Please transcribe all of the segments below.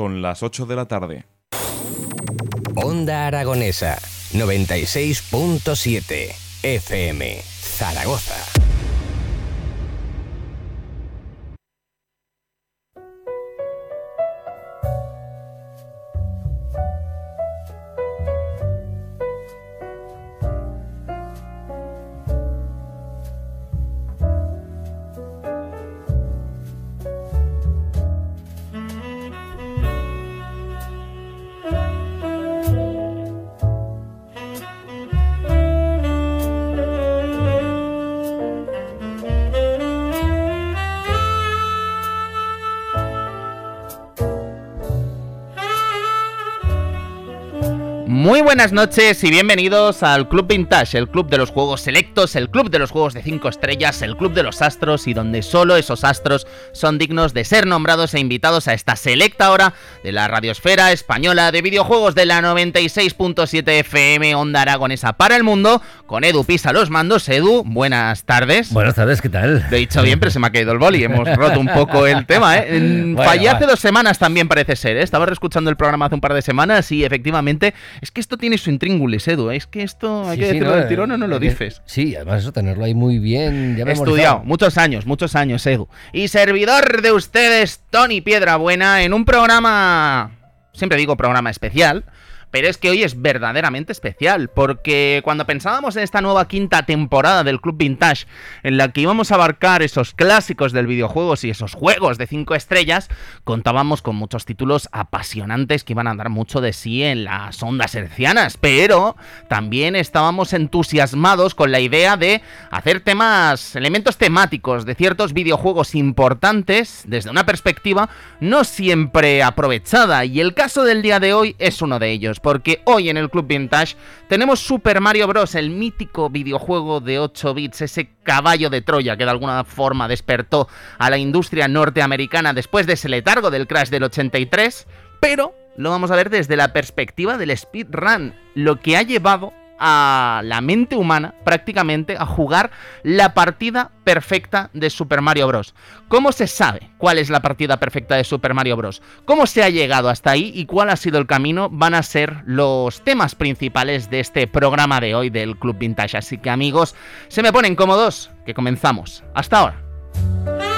Son las 8 de la tarde. Onda Aragonesa 96.7 FM Zaragoza. Buenas noches y bienvenidos al Club Vintage, el club de los juegos selectos, el club de los juegos de 5 estrellas, el club de los astros y donde solo esos astros son dignos de ser nombrados e invitados a esta selecta hora de la radiosfera española de videojuegos de la 96.7 FM Onda Aragonesa para el mundo, con Edu Pisa los mandos. Edu, buenas tardes. Buenas tardes, ¿qué tal? Lo he dicho bien, pero se me ha caído el boli, hemos roto un poco el tema, ¿eh? Fallé hace dos semanas también parece ser, ¿eh? Estaba reescuchando el programa hace un par de semanas y efectivamente es que esto tiene su intríngulis, Edu. Es que esto hay que decirlo del tirón o no lo dices. Sí, además eso, tenerlo ahí muy bien. Ya Estudiado, muchos años, muchos años, Edu. Y servidor de ustedes, Tony Piedrabuena, en un programa, siempre digo programa especial, pero es que hoy es verdaderamente especial, porque cuando pensábamos en esta nueva quinta temporada del Club Vintage, en la que íbamos a abarcar esos clásicos del videojuego y esos juegos de 5 estrellas, contábamos con muchos títulos apasionantes que iban a dar mucho de sí en las ondas hercianas, pero también estábamos entusiasmados con la idea de hacer temas, elementos temáticos de ciertos videojuegos importantes desde una perspectiva no siempre aprovechada, y el caso del día de hoy es uno de ellos porque hoy en el Club Vintage tenemos Super Mario Bros., el mítico videojuego de 8 bits, ese caballo de Troya que de alguna forma despertó a la industria norteamericana después de ese letargo del crash del 83, pero lo vamos a ver desde la perspectiva del speedrun, lo que ha llevado a la mente humana prácticamente a jugar la partida perfecta de Super Mario Bros. ¿Cómo se sabe cuál es la partida perfecta de Super Mario Bros? ¿Cómo se ha llegado hasta ahí y cuál ha sido el camino? Van a ser los temas principales de este programa de hoy del Club Vintage. Así que amigos, se me ponen cómodos, que comenzamos. Hasta ahora.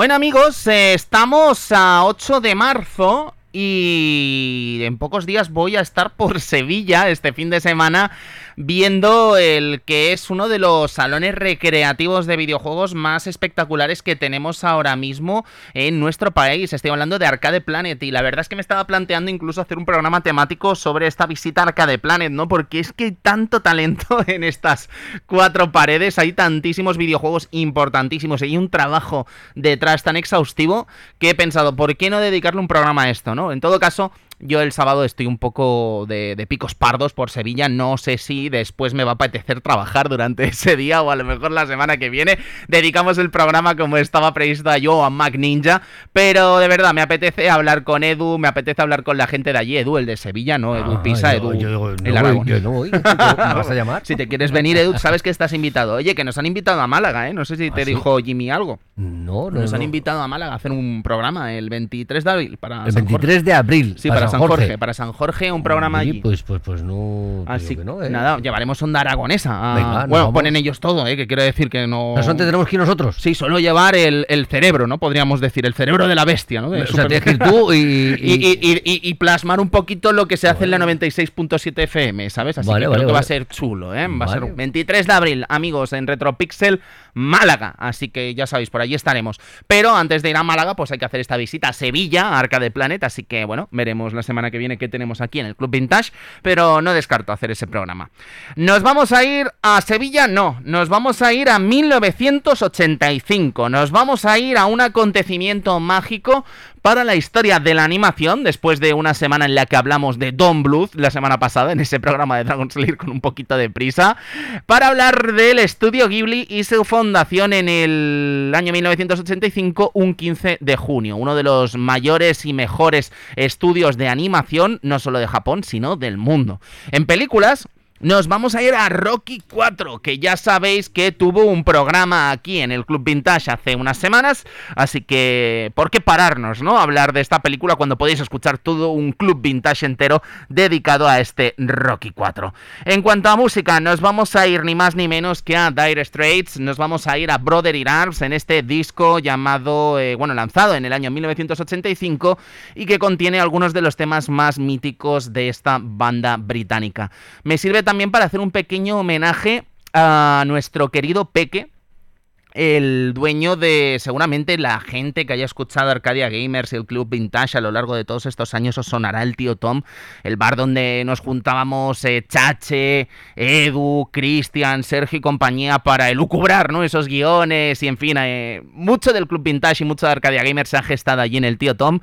Bueno amigos, eh, estamos a 8 de marzo y en pocos días voy a estar por Sevilla este fin de semana viendo el que es uno de los salones recreativos de videojuegos más espectaculares que tenemos ahora mismo en nuestro país. Estoy hablando de Arcade Planet y la verdad es que me estaba planteando incluso hacer un programa temático sobre esta visita a Arcade Planet, ¿no? Porque es que hay tanto talento en estas cuatro paredes, hay tantísimos videojuegos importantísimos y un trabajo detrás tan exhaustivo que he pensado, ¿por qué no dedicarle un programa a esto, ¿no? En todo caso, Yo el sábado estoy un poco de, de, picos pardos por Sevilla. No sé si después me va a apetecer trabajar durante ese día o a lo mejor la semana que viene dedicamos el programa como estaba previsto a yo a Mac Ninja. Pero de verdad, me apetece hablar con Edu, me apetece hablar con la gente de allí. Edu, el de Sevilla, no Edu Ah, Pisa, yo- Edu. yo- el no voy, yo no voy. ¿Me vas a llamar? Si te quieres venir, Edu, sabes que estás invitado. Oye, que nos han invitado a Málaga, ¿eh? No sé si te ¿Ah, sí? dijo Jimmy algo. No, no. Nos han invitado a Málaga a hacer un programa el 23 de abril para El San Jorge. 23 de abril. Sí, para, San Jorge. Para San Jorge, un programa allí. Pues, pues, pues no. Así que no, ¿eh? nada, llevaremos onda aragonesa. a- Venga, nos bueno, ponen ellos todo, ¿eh? Que quiero decir que no. No solamente tenemos que ir nosotros. Sí, solo llevar el, el cerebro, ¿no? Podríamos decir, el cerebro de la bestia, ¿no? De o sea, Super- tienes que ir tú y. y, y- plasmar un poquito lo que se hace en la 96.7 FM, ¿sabes? Así Vale, que vale, creo que va a ser chulo, ¿eh? Va a ser 23 de abril, amigos, en Retropixel, Málaga. Así que ya sabéis, por allí estaremos. Pero antes de ir a Málaga, pues hay que hacer esta visita a Sevilla, Arca de Planet. Así que, bueno, veremos la semana que viene qué tenemos aquí en el Club Vintage. Pero no descarto hacer ese programa. ¿Nos vamos a ir a Sevilla? No, nos vamos a ir a 1985. Nos vamos a ir a un acontecimiento mágico para la historia de la animación, después de una semana en la que hablamos de Don Bluth la semana pasada en ese programa de Dragon Slayer con un poquito de prisa, para hablar del estudio Ghibli y su fundación en el año 1985, un 15 de junio, uno de los mayores y mejores estudios de animación, no solo de Japón, sino del mundo. En películas, nos vamos a ir a Rocky 4, que ya sabéis que tuvo un programa aquí en el Club Vintage hace unas semanas, así que ¿por qué pararnos, no? Hablar de esta película cuando podéis escuchar todo un Club Vintage entero dedicado a este Rocky 4. En cuanto a música, nos vamos a ir ni más ni menos que a Dire Straits, nos vamos a ir a Brother in Arms en este disco llamado, eh, bueno, lanzado en el año 1985 y que contiene algunos de los temas más míticos de esta banda británica. Me sirve también para hacer un pequeño homenaje a nuestro querido Peque, el dueño de seguramente la gente que haya escuchado Arcadia Gamers y el Club Vintage a lo largo de todos estos años os sonará el tío Tom, el bar donde nos juntábamos eh, Chache, Edu, Cristian, Sergio y compañía para elucubrar ¿no? esos guiones y en fin, eh, mucho del Club Vintage y mucho de Arcadia Gamers se ha gestado allí en el tío Tom.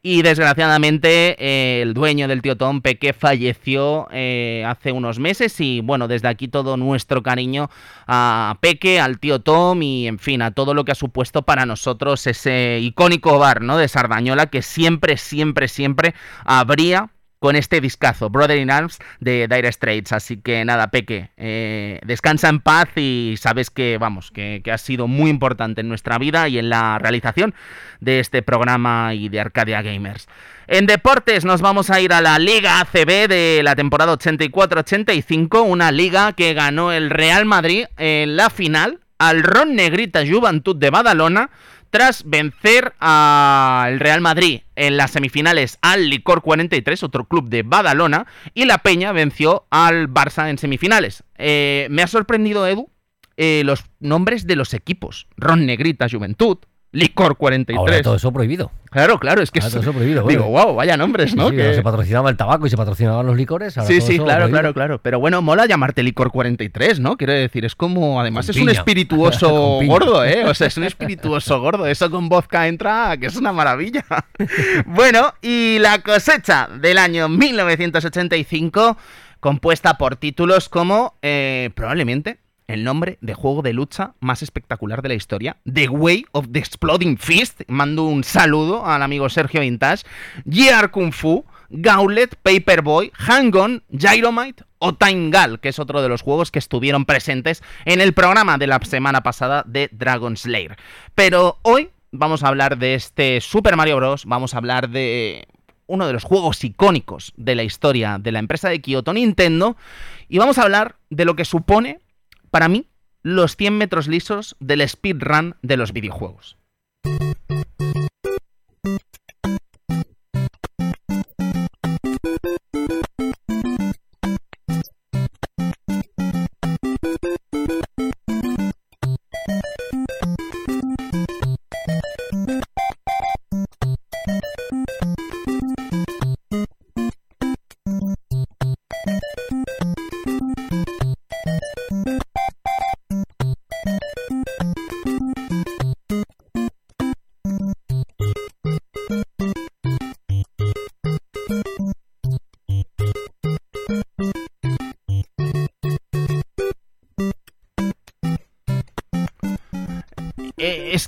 Y desgraciadamente eh, el dueño del tío Tom, Peque, falleció eh, hace unos meses y bueno, desde aquí todo nuestro cariño a Peque, al tío Tom y en fin, a todo lo que ha supuesto para nosotros ese icónico bar ¿no? de Sardañola que siempre, siempre, siempre habría con este discazo, Brother in Arms de Dire Straits. Así que nada, Peque, eh, descansa en paz y sabes que, vamos, que, que has sido muy importante en nuestra vida y en la realización de este programa y de Arcadia Gamers. En deportes nos vamos a ir a la Liga ACB de la temporada 84-85, una liga que ganó el Real Madrid en la final al Ron Negrita Juventud de Badalona tras vencer al Real Madrid en las semifinales al Licor 43, otro club de Badalona, y la Peña venció al Barça en semifinales. Eh, me ha sorprendido, Edu, eh, los nombres de los equipos. Ron Negrita Juventud, Licor 43. Ahora todo eso prohibido. Claro, claro, es que Ahora es- todo eso prohibido. digo, wow, vaya nombres, ¿no? Sí, Que- Se patrocinaba el tabaco y se patrocinaban los licores. ahora Sí, todo sí, eso claro, prohibido. claro, claro. Pero bueno, mola llamarte licor 43, ¿no? Quiero decir, es como, además Con es un espirituoso gordo, ¿eh? O sea, es un espirituoso gordo. Eso con vodka entra, que es una maravilla. bueno, y la cosecha del año 1985, compuesta por títulos como, eh, probablemente, el nombre de juego de lucha más espectacular de la historia, The Way of the Exploding Fist. Mando un saludo al amigo Sergio Vintage. Gear Kung Fu, Gauntlet, Paperboy, Hang-On, Gyromite o Time Gal, que es otro de los juegos que estuvieron presentes en el programa de la semana pasada de Dragon Slayer. Pero hoy vamos a hablar de este Super Mario Bros. Vamos a hablar de uno de los juegos icónicos de la historia de la empresa de Kyoto Nintendo. Y vamos a hablar de lo que supone, para mí, los 100 metros lisos del speedrun de los videojuegos.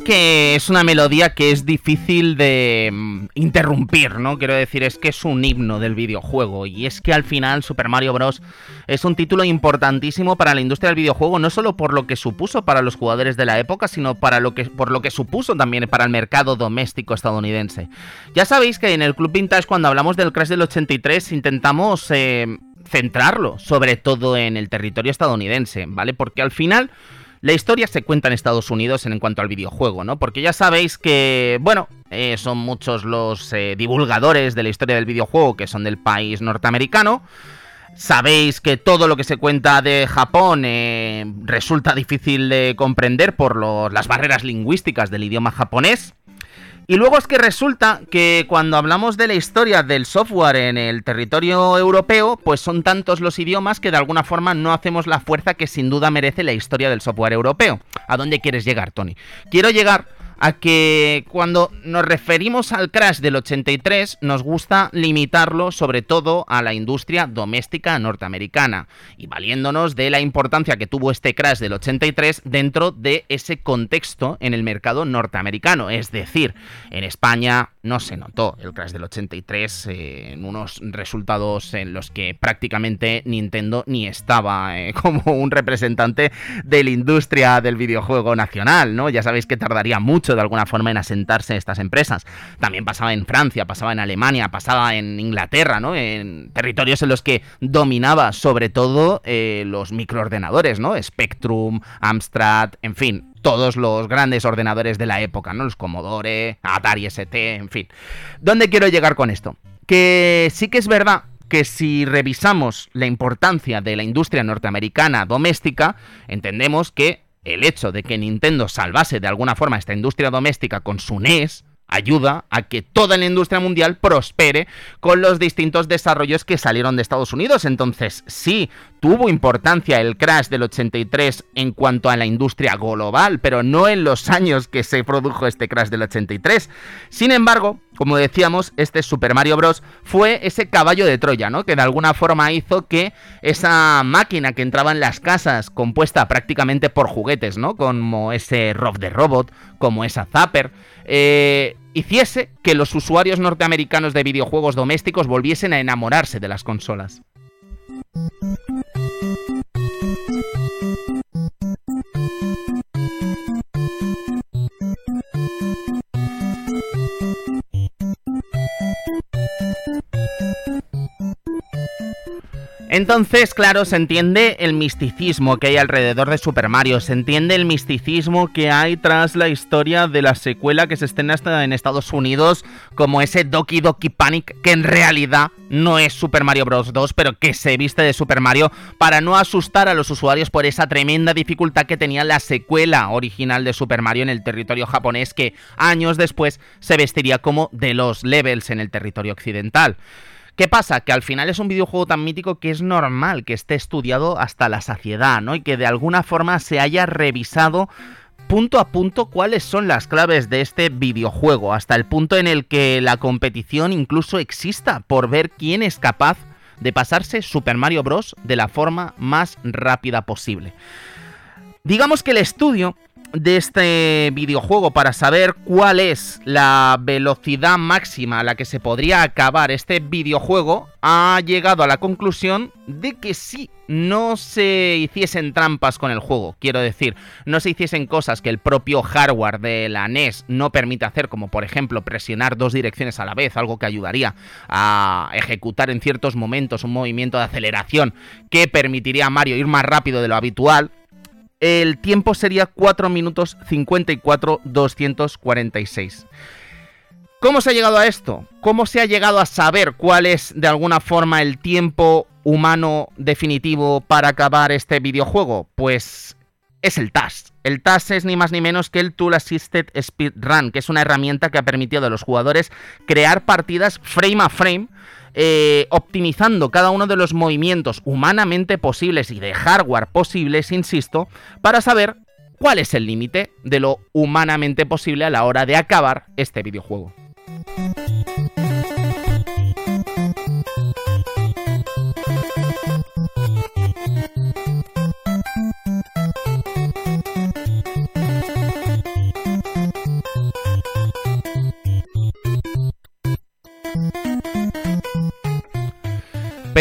Que es una melodía que es difícil de mm, interrumpir, ¿no? Quiero decir, es que es un himno del videojuego. Y es que al final Super Mario Bros. es un título importantísimo para la industria del videojuego, no solo por lo que supuso para los jugadores de la época, sino para lo que, por lo que supuso también para el mercado doméstico estadounidense. Ya sabéis que en el Club Vintage, cuando hablamos del Crash del 83, intentamos. Eh, centrarlo sobre todo en el territorio estadounidense, ¿vale? Porque al final la historia se cuenta en Estados Unidos en cuanto al videojuego, ¿no? Porque ya sabéis que, bueno, eh, son muchos los eh, divulgadores de la historia del videojuego que son del país norteamericano. Sabéis que todo lo que se cuenta de Japón eh, resulta difícil de comprender por las barreras lingüísticas del idioma japonés. Y luego es que resulta que cuando hablamos de la historia del software en el territorio europeo, pues son tantos los idiomas que de alguna forma no hacemos la fuerza que sin duda merece la historia del software europeo. ¿A dónde quieres llegar, Tony? Quiero llegar a que cuando nos referimos al crash del 83 nos gusta limitarlo sobre todo a la industria doméstica norteamericana y valiéndonos de la importancia que tuvo este crash del 83 dentro de ese contexto en el mercado norteamericano. Es decir, en España no se notó el crash del 83 eh, en unos resultados en los que prácticamente Nintendo ni estaba eh, como un representante de la industria del videojuego nacional, ¿no? Ya sabéis que tardaría mucho de alguna forma en asentarse estas empresas. También pasaba en Francia, pasaba en Alemania, pasaba en Inglaterra, ¿no? En territorios en los que dominaba sobre todo eh, los microordenadores, ¿no? Spectrum, Amstrad, en fin, todos los grandes ordenadores de la época, ¿no? Los Commodore, Atari ST, en fin. ¿Dónde quiero llegar con esto? Que sí que es verdad que si revisamos la importancia de la industria norteamericana doméstica, entendemos que el hecho de que Nintendo salvase de alguna forma esta industria doméstica con su NES ayuda a que toda la industria mundial prospere con los distintos desarrollos que salieron de Estados Unidos. Entonces, sí, tuvo importancia el crash del 83 en cuanto a la industria global, pero no en los años que se produjo este crash del 83. Sin embargo, como decíamos, este Super Mario Bros. fue ese caballo de Troya, ¿no? Que de alguna forma hizo que esa máquina que entraba en las casas, compuesta prácticamente por juguetes, ¿no? Como ese Rob de Robot, como esa Zapper, eh, hiciese que los usuarios norteamericanos de videojuegos domésticos volviesen a enamorarse de las consolas. Entonces, claro, se entiende el misticismo que hay alrededor de Super Mario, se entiende el misticismo que hay tras la historia de la secuela que se estrena hasta en Estados Unidos, como ese Doki Doki Panic, que en realidad no es Super Mario Bros. 2, pero que se viste de Super Mario para no asustar a los usuarios por esa tremenda dificultad que tenía la secuela original de Super Mario en el territorio japonés, que años después se vestiría como de los levels en el territorio occidental. ¿Qué pasa? Que al final es un videojuego tan mítico que es normal que esté estudiado hasta la saciedad, ¿no? Y que de alguna forma se haya revisado punto a punto cuáles son las claves de este videojuego, hasta el punto en el que la competición incluso exista por ver quién es capaz de pasarse Super Mario Bros. de la forma más rápida posible. Digamos que el estudio de este videojuego para saber cuál es la velocidad máxima a la que se podría acabar este videojuego, ha llegado a la conclusión de que sí, no se hiciesen trampas con el juego. Quiero decir, no se hiciesen cosas que el propio hardware de la NES no permite hacer, como por ejemplo presionar dos direcciones a la vez, algo que ayudaría a ejecutar en ciertos momentos un movimiento de aceleración que permitiría a Mario ir más rápido de lo habitual el tiempo sería 4 minutos 54 246. ¿Cómo se ha llegado a esto? ¿Cómo se ha llegado a saber cuál es de alguna forma el tiempo humano definitivo para acabar este videojuego? Pues es el TAS. El TAS es ni más ni menos que el Tool Assisted Speedrun, que es una herramienta que ha permitido a los jugadores crear partidas frame a frame eh, optimizando cada uno de los movimientos humanamente posibles y de hardware posibles, insisto, para saber cuál es el límite de lo humanamente posible a la hora de acabar este videojuego.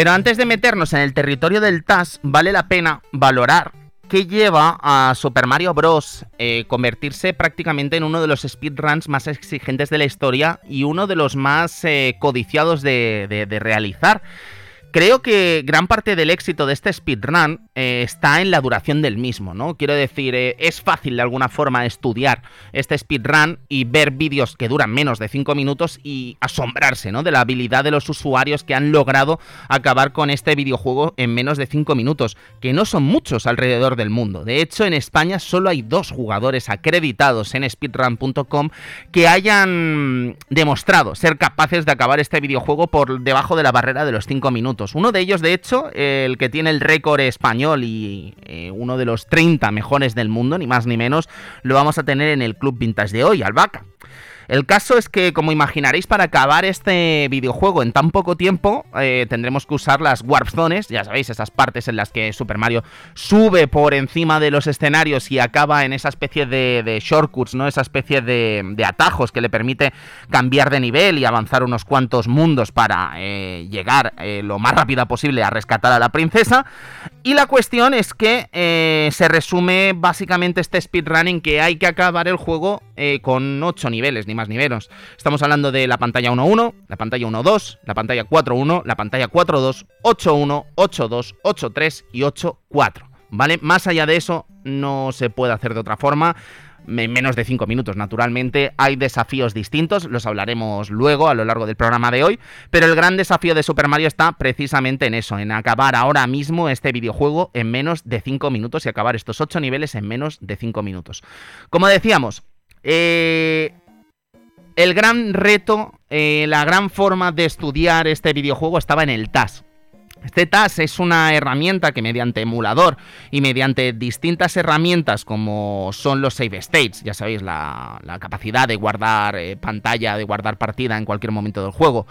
Pero antes de meternos en el territorio del TAS, vale la pena valorar que lleva a Super Mario Bros. Eh, convertirse prácticamente en uno de los speedruns más exigentes de la historia y uno de los más eh, codiciados de realizar. Creo que gran parte del éxito de este speedrun eh, está en la duración del mismo, ¿no? Quiero decir, eh, es fácil de alguna forma estudiar este speedrun y ver vídeos que duran menos de 5 minutos y asombrarse, ¿no? De la habilidad de los usuarios que han logrado acabar con este videojuego en menos de 5 minutos, que no son muchos alrededor del mundo. De hecho, en España solo hay dos jugadores acreditados en speedrun.com que hayan demostrado ser capaces de acabar este videojuego por debajo de la barrera de los 5 minutos. Uno de ellos, de hecho, el que tiene el récord español y eh, uno de los 30 mejores del mundo, ni más ni menos, lo vamos a tener en el Club Vintage de hoy, Albaca. El caso es que, como imaginaréis, para acabar este videojuego en tan poco tiempo, eh, tendremos que usar las Warp Zones, ya sabéis, esas partes en las que Super Mario sube por encima de los escenarios y acaba en esa especie de, de shortcuts, ¿no? Esa especie de, atajos que le permite cambiar de nivel y avanzar unos cuantos mundos para eh, llegar eh, lo más rápida posible a rescatar a la princesa. Y la cuestión es que eh, se resume básicamente este speedrunning que hay que acabar el juego con 8 niveles, ni más. Estamos hablando de la pantalla 1.1, la pantalla 1.2, la pantalla 4.1, la pantalla 4.2, 8.1, 8.2, 8.3 y 8.4. ¿Vale? Más allá de eso, no se puede hacer de otra forma. En menos de 5 minutos, naturalmente. Hay desafíos distintos, los hablaremos luego a lo largo del programa de hoy. Pero el gran desafío de Super Mario está precisamente en eso, en acabar ahora mismo este videojuego en menos de 5 minutos y acabar estos 8 niveles en menos de 5 minutos. Como decíamos, eh, el gran reto, eh, la gran forma de estudiar este videojuego estaba en el TAS. Este TAS es una herramienta que mediante emulador y mediante distintas herramientas como son los save states, ya sabéis, la, capacidad de guardar eh, pantalla, de guardar partida en cualquier momento del juego,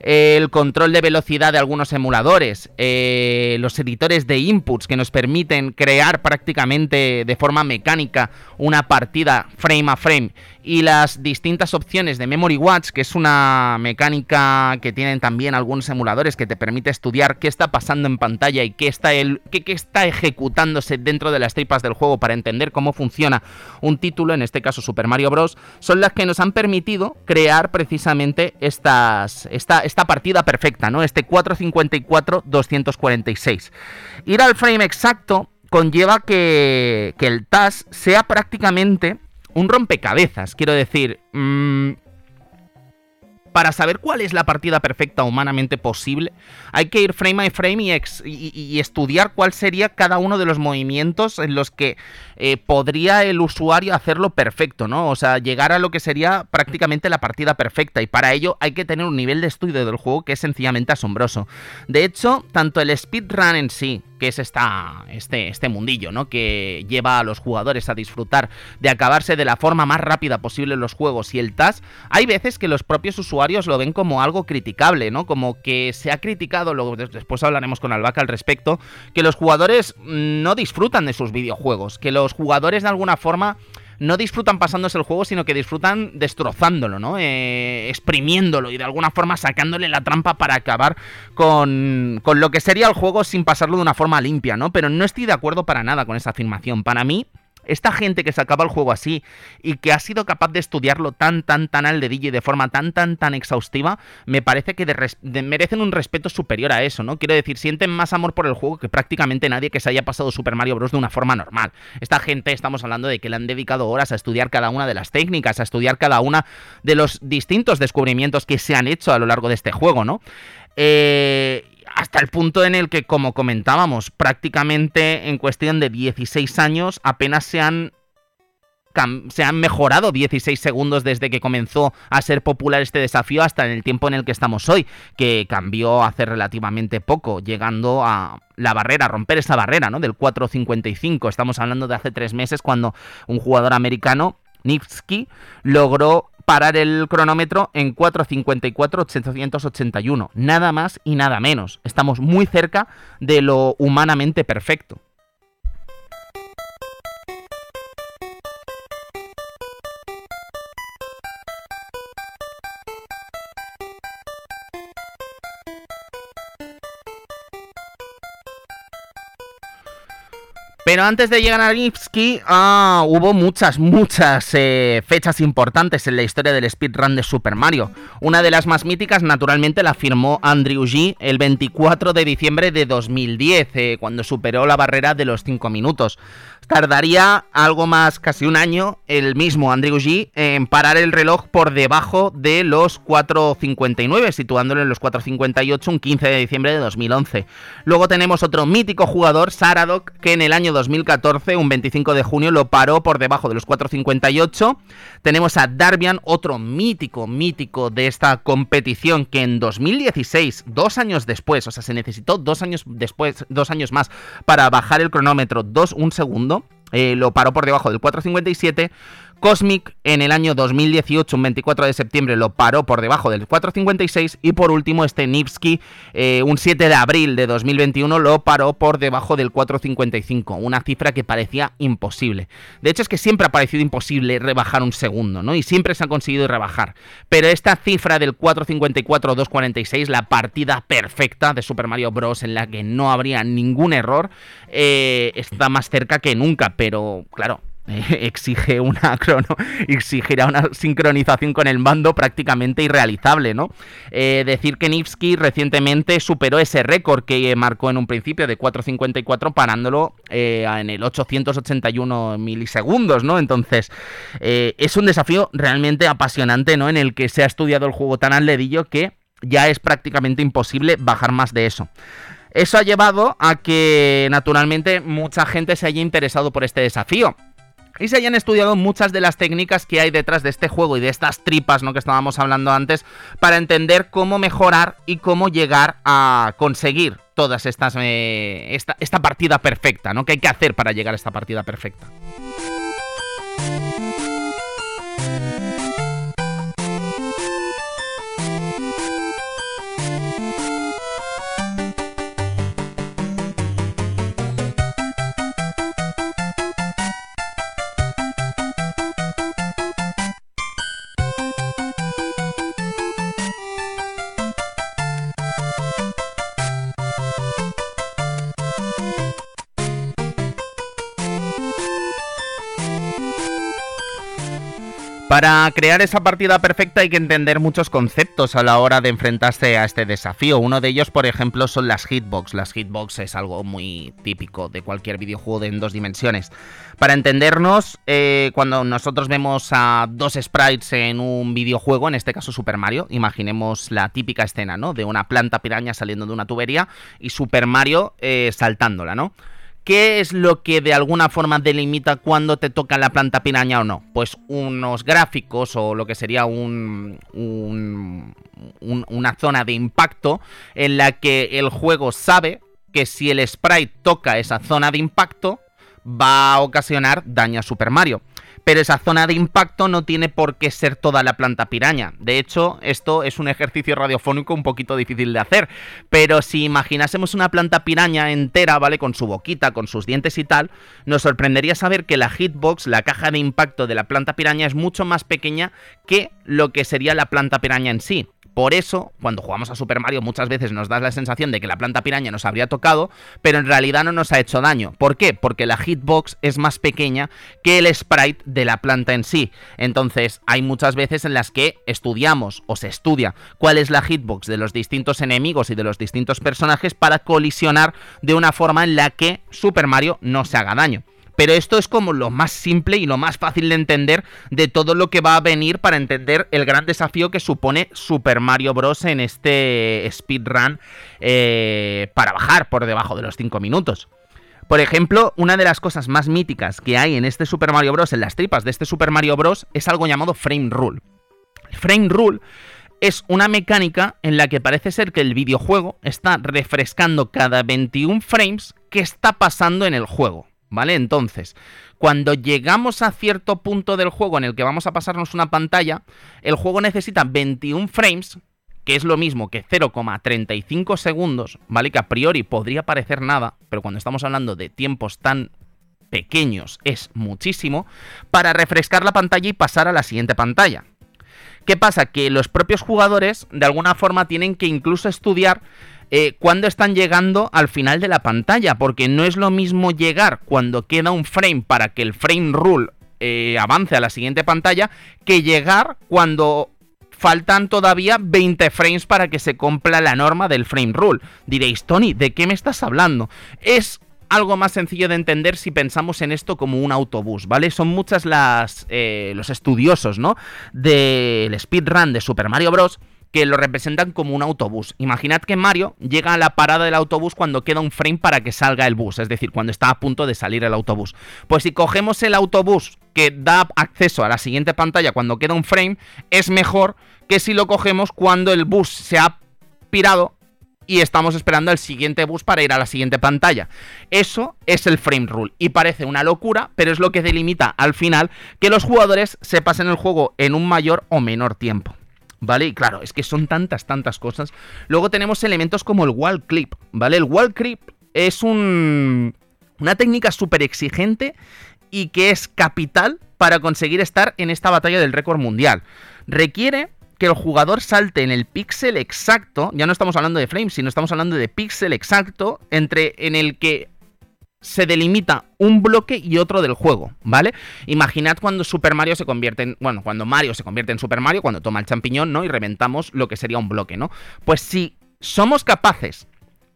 el control de velocidad de algunos emuladores, eh, los editores de inputs que nos permiten crear prácticamente de forma mecánica una partida frame a frame y las distintas opciones de Memory Watch, que es una mecánica que tienen también algunos emuladores que te permite estudiar qué está pasando en pantalla y qué está, el, qué, qué está ejecutándose dentro de las tripas del juego para entender cómo funciona un título, en este caso Super Mario Bros., son las que nos han permitido crear precisamente estas, esta, esta partida perfecta, ¿no? Este 454-246. Ir al frame exacto conlleva que, que el TAS sea prácticamente un rompecabezas. Quiero decir, mmm, para saber cuál es la partida perfecta humanamente posible, hay que ir frame a frame y estudiar cuál sería cada uno de los movimientos en los que eh, podría el usuario hacerlo perfecto, ¿no? O sea, llegar a lo que sería prácticamente la partida perfecta. Y para ello hay que tener un nivel de estudio del juego que es sencillamente asombroso. De hecho, tanto el speedrun en sí, que es este, este mundillo, ¿no? Que lleva a los jugadores a disfrutar de acabarse de la forma más rápida posible los juegos y el TAS, hay veces que los propios usuarios lo ven como algo criticable, ¿no? Como que se ha criticado, luego después hablaremos con Albaca al respecto, que los jugadores no disfrutan de sus videojuegos, que los jugadores de alguna forma no disfrutan pasándose el juego, sino que disfrutan destrozándolo, ¿no? Eh, exprimiéndolo y de alguna forma sacándole la trampa para acabar con, con lo que sería el juego sin pasarlo de una forma limpia, ¿no? Pero no estoy de acuerdo para nada con esa afirmación. Para mí, esta gente que sacaba el juego así y que ha sido capaz de estudiarlo tan, tan, tan al dedillo y de forma tan, tan, tan exhaustiva, me parece que merecen un respeto superior a eso, ¿no? Quiero decir, sienten más amor por el juego que prácticamente nadie que se haya pasado Super Mario Bros. de una forma normal. Esta gente, estamos hablando de que le han dedicado horas a estudiar cada una de las técnicas, a estudiar cada una de los distintos descubrimientos que se han hecho a lo largo de este juego, ¿no? Eh, hasta el punto en el que, como comentábamos, prácticamente en cuestión de 16 años apenas se han se han mejorado 16 segundos desde que comenzó a ser popular este desafío hasta en el tiempo en el que estamos hoy, que cambió hace relativamente poco, llegando a la barrera, a romper esa barrera, ¿no? Del 4.55. Estamos hablando de hace tres meses cuando un jugador americano, Nipsky, logró parar el cronómetro en 4.54.881. Nada más y nada menos. Estamos muy cerca de lo humanamente perfecto. Pero antes de llegar a Nipsky, ah, hubo muchas, muchas eh, fechas importantes en la historia del speedrun de Super Mario. Una de las más míticas, naturalmente, la firmó Andrew G el 24 de diciembre de 2010, eh, cuando superó la barrera de los 5 minutos. Tardaría algo más, casi un año, el mismo Andrew G en parar el reloj por debajo de los 4.59, situándolo en los 4.58 un 15 de diciembre de 2011. Luego tenemos otro mítico jugador, Saradok, que en el año 2014, un 25 de junio, lo paró por debajo de los 4.58. Tenemos a Darbian, otro mítico, mítico de esta competición, que en 2016, dos años después, o sea, se necesitó dos años después, dos años más para bajar el cronómetro, dos, un segundo, eh, lo paró por debajo del 4.57. Cosmic en el año 2018, un 24 de septiembre, lo paró por debajo del 4.56 y por último este Nipsky, eh, un 7 de abril de 2021, lo paró por debajo del 4.55, una cifra que parecía imposible. De hecho es que siempre ha parecido imposible rebajar un segundo, ¿no? Y siempre se ha conseguido rebajar. Pero esta cifra del 4.54 2.46, la partida perfecta de Super Mario Bros. en la que no habría ningún error, eh, está más cerca que nunca, pero claro, exige una crono, exigirá una sincronización con el mando prácticamente irrealizable, ¿no? Eh, decir que Nipsky recientemente superó ese récord que marcó en un principio de 4.54 parándolo eh, en el 881 milisegundos, ¿no? Entonces, eh, es un desafío realmente apasionante, ¿no? En el que se ha estudiado el juego tan al dedillo que ya es prácticamente imposible bajar más de eso. Eso ha llevado a que naturalmente mucha gente se haya interesado por este desafío y se hayan estudiado muchas de las técnicas que hay detrás de este juego y de estas tripas ¿no? que estábamos hablando antes para entender cómo mejorar y cómo llegar a conseguir todas estas eh, esta, esta partida perfecta, ¿no? ¿Qué hay que hacer para llegar a esta partida perfecta? Para crear esa partida perfecta hay que entender muchos conceptos a la hora de enfrentarse a este desafío. Uno de ellos, por ejemplo, son las hitbox. Las hitbox es algo muy típico de cualquier videojuego en dos dimensiones. Para entendernos, eh, cuando nosotros vemos a dos sprites en un videojuego, en este caso Super Mario, imaginemos la típica escena, ¿no? De una planta piraña saliendo de una tubería y Super Mario eh, saltándola, ¿no? ¿Qué es lo que de alguna forma delimita cuando te toca la planta piraña o no? Pues unos gráficos o lo que sería un, una zona de impacto en la que el juego sabe que si el sprite toca esa zona de impacto va a ocasionar daño a Super Mario pero esa zona de impacto no tiene por qué ser toda la planta piraña. De hecho, esto es un ejercicio radiofónico un poquito difícil de hacer, pero si imaginásemos una planta piraña entera, ¿vale? Con su boquita, con sus dientes y tal, nos sorprendería saber que la hitbox, la caja de impacto de la planta piraña, es mucho más pequeña que lo que sería la planta piraña en sí. Por eso, cuando jugamos a Super Mario muchas veces nos da la sensación de que la planta piraña nos habría tocado, pero en realidad no nos ha hecho daño. ¿Por qué? Porque la hitbox es más pequeña que el sprite de la planta en sí. Entonces, hay muchas veces en las que estudiamos o se estudia cuál es la hitbox de los distintos enemigos y de los distintos personajes para colisionar de una forma en la que Super Mario no se haga daño. Pero esto es como lo más simple y lo más fácil de entender de todo lo que va a venir para entender el gran desafío que supone Super Mario Bros. en este speedrun eh, para bajar por debajo de los 5 minutos. Por ejemplo, una de las cosas más míticas que hay en este Super Mario Bros., en las tripas de este Super Mario Bros., es algo llamado Frame Rule. frame Rule es una mecánica en la que parece ser que el videojuego está refrescando cada 21 frames qué está pasando en el juego. ¿Vale? Entonces, cuando llegamos a cierto punto del juego en el que vamos a pasarnos una pantalla, el juego necesita 21 frames, que es lo mismo que 0,35 segundos, ¿vale? Que a priori podría parecer nada, pero cuando estamos hablando de tiempos tan pequeños es muchísimo, para refrescar la pantalla y pasar a la siguiente pantalla. ¿Qué pasa? Que los propios jugadores de alguna forma tienen que incluso estudiar eh, cuando están llegando al final de la pantalla, porque no es lo mismo llegar cuando queda un frame para que el frame rule eh, avance a la siguiente pantalla, que llegar cuando faltan todavía 20 frames para que se cumpla la norma del frame rule. Diréis, Tony, ¿de qué me estás hablando? Es algo más sencillo de entender si pensamos en esto como un autobús, ¿vale? Son muchas las eh, los estudiosos, ¿no? Del speedrun de Super Mario Bros que lo representan como un autobús. Imaginad que Mario llega a la parada del autobús cuando queda un frame para que salga el bus, es decir, cuando está a punto de salir el autobús. Pues si cogemos el autobús que da acceso a la siguiente pantalla cuando queda un frame, es mejor que si lo cogemos cuando el bus se ha pirado y estamos esperando al siguiente bus para ir a la siguiente pantalla. Eso es el frame rule y parece una locura, pero es lo que delimita al final que los jugadores se pasen el juego en un mayor o menor tiempo. ¿Vale? Y claro, es que son tantas, tantas cosas. Luego tenemos elementos como el wall clip, ¿vale? El wall clip es un, una técnica súper exigente y que es capital para conseguir estar en esta batalla del récord mundial. Requiere que el jugador salte en el píxel exacto, ya no estamos hablando de frames, sino estamos hablando de píxel exacto entre en el que se delimita un bloque y otro del juego, ¿vale? Imaginad cuando Super Mario se convierte en. Bueno, cuando Mario se convierte en Super Mario, cuando toma el champiñón, ¿no? Y reventamos lo que sería un bloque, ¿no? Pues si somos capaces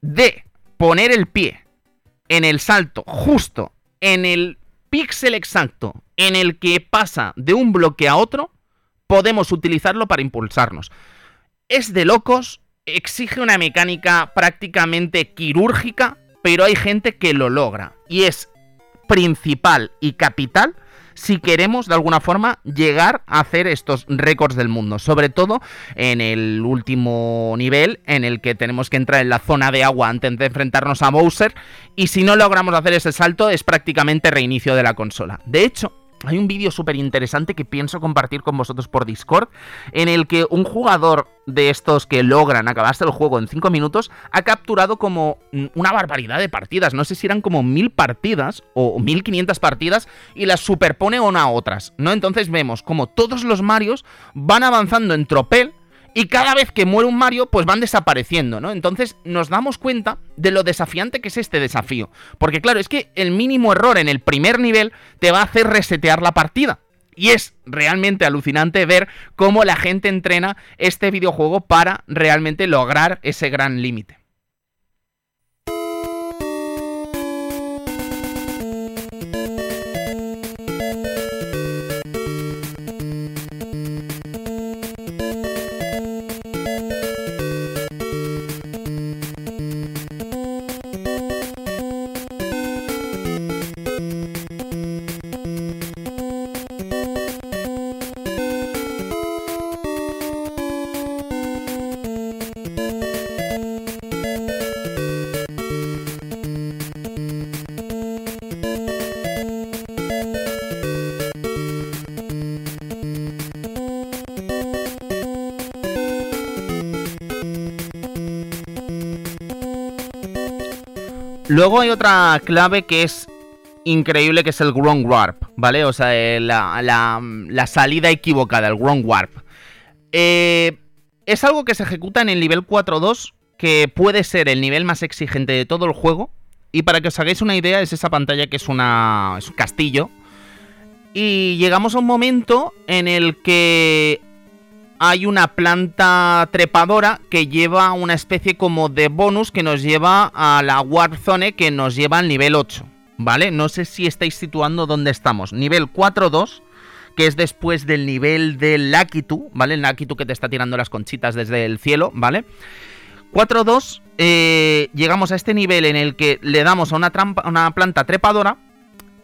de poner el pie en el salto justo en el píxel exacto en el que pasa de un bloque a otro, podemos utilizarlo para impulsarnos. Es de locos, exige una mecánica prácticamente quirúrgica pero hay gente que lo logra. Y es principal y capital si queremos de alguna forma llegar a hacer estos récords del mundo, sobre todo en el último nivel en el que tenemos que entrar en la zona de agua antes de enfrentarnos a Bowser y si no logramos hacer ese salto es prácticamente reinicio de la consola. De hecho, hay un vídeo súper interesante que pienso compartir con vosotros por Discord, en el que un jugador de estos que logran acabarse el juego en 5 minutos ha capturado como una barbaridad de partidas. No sé si eran como 1000 partidas o 1500 partidas y las superpone una a otras, ¿no? Entonces vemos como todos los Marios van avanzando en tropel y cada vez que muere un Mario, pues van desapareciendo, ¿no? Entonces nos damos cuenta de lo desafiante que es este desafío. Porque claro, es que el mínimo error en el primer nivel te va a hacer resetear la partida. Y es realmente alucinante ver cómo la gente entrena este videojuego para realmente lograr ese gran límite. Luego hay otra clave que es increíble, que es el Ground Warp, ¿vale? O sea, eh, la, salida equivocada, el Ground Warp. Eh, es algo que se ejecuta en el nivel 4.2, que puede ser el nivel más exigente de todo el juego. Y para que os hagáis una idea, es esa pantalla que es, una, es un castillo. Y llegamos a un momento en el que hay una planta trepadora que lleva una especie como de bonus que nos lleva a la Warp Zone que nos lleva al nivel 8, ¿vale? No sé si estáis situando dónde estamos. Nivel 4-2, que es después del nivel del Lakitu, ¿vale? El Lakitu que te está tirando las conchitas desde el cielo, ¿vale? 4-2, eh, llegamos a este nivel en el que le damos a una, trampa, una planta trepadora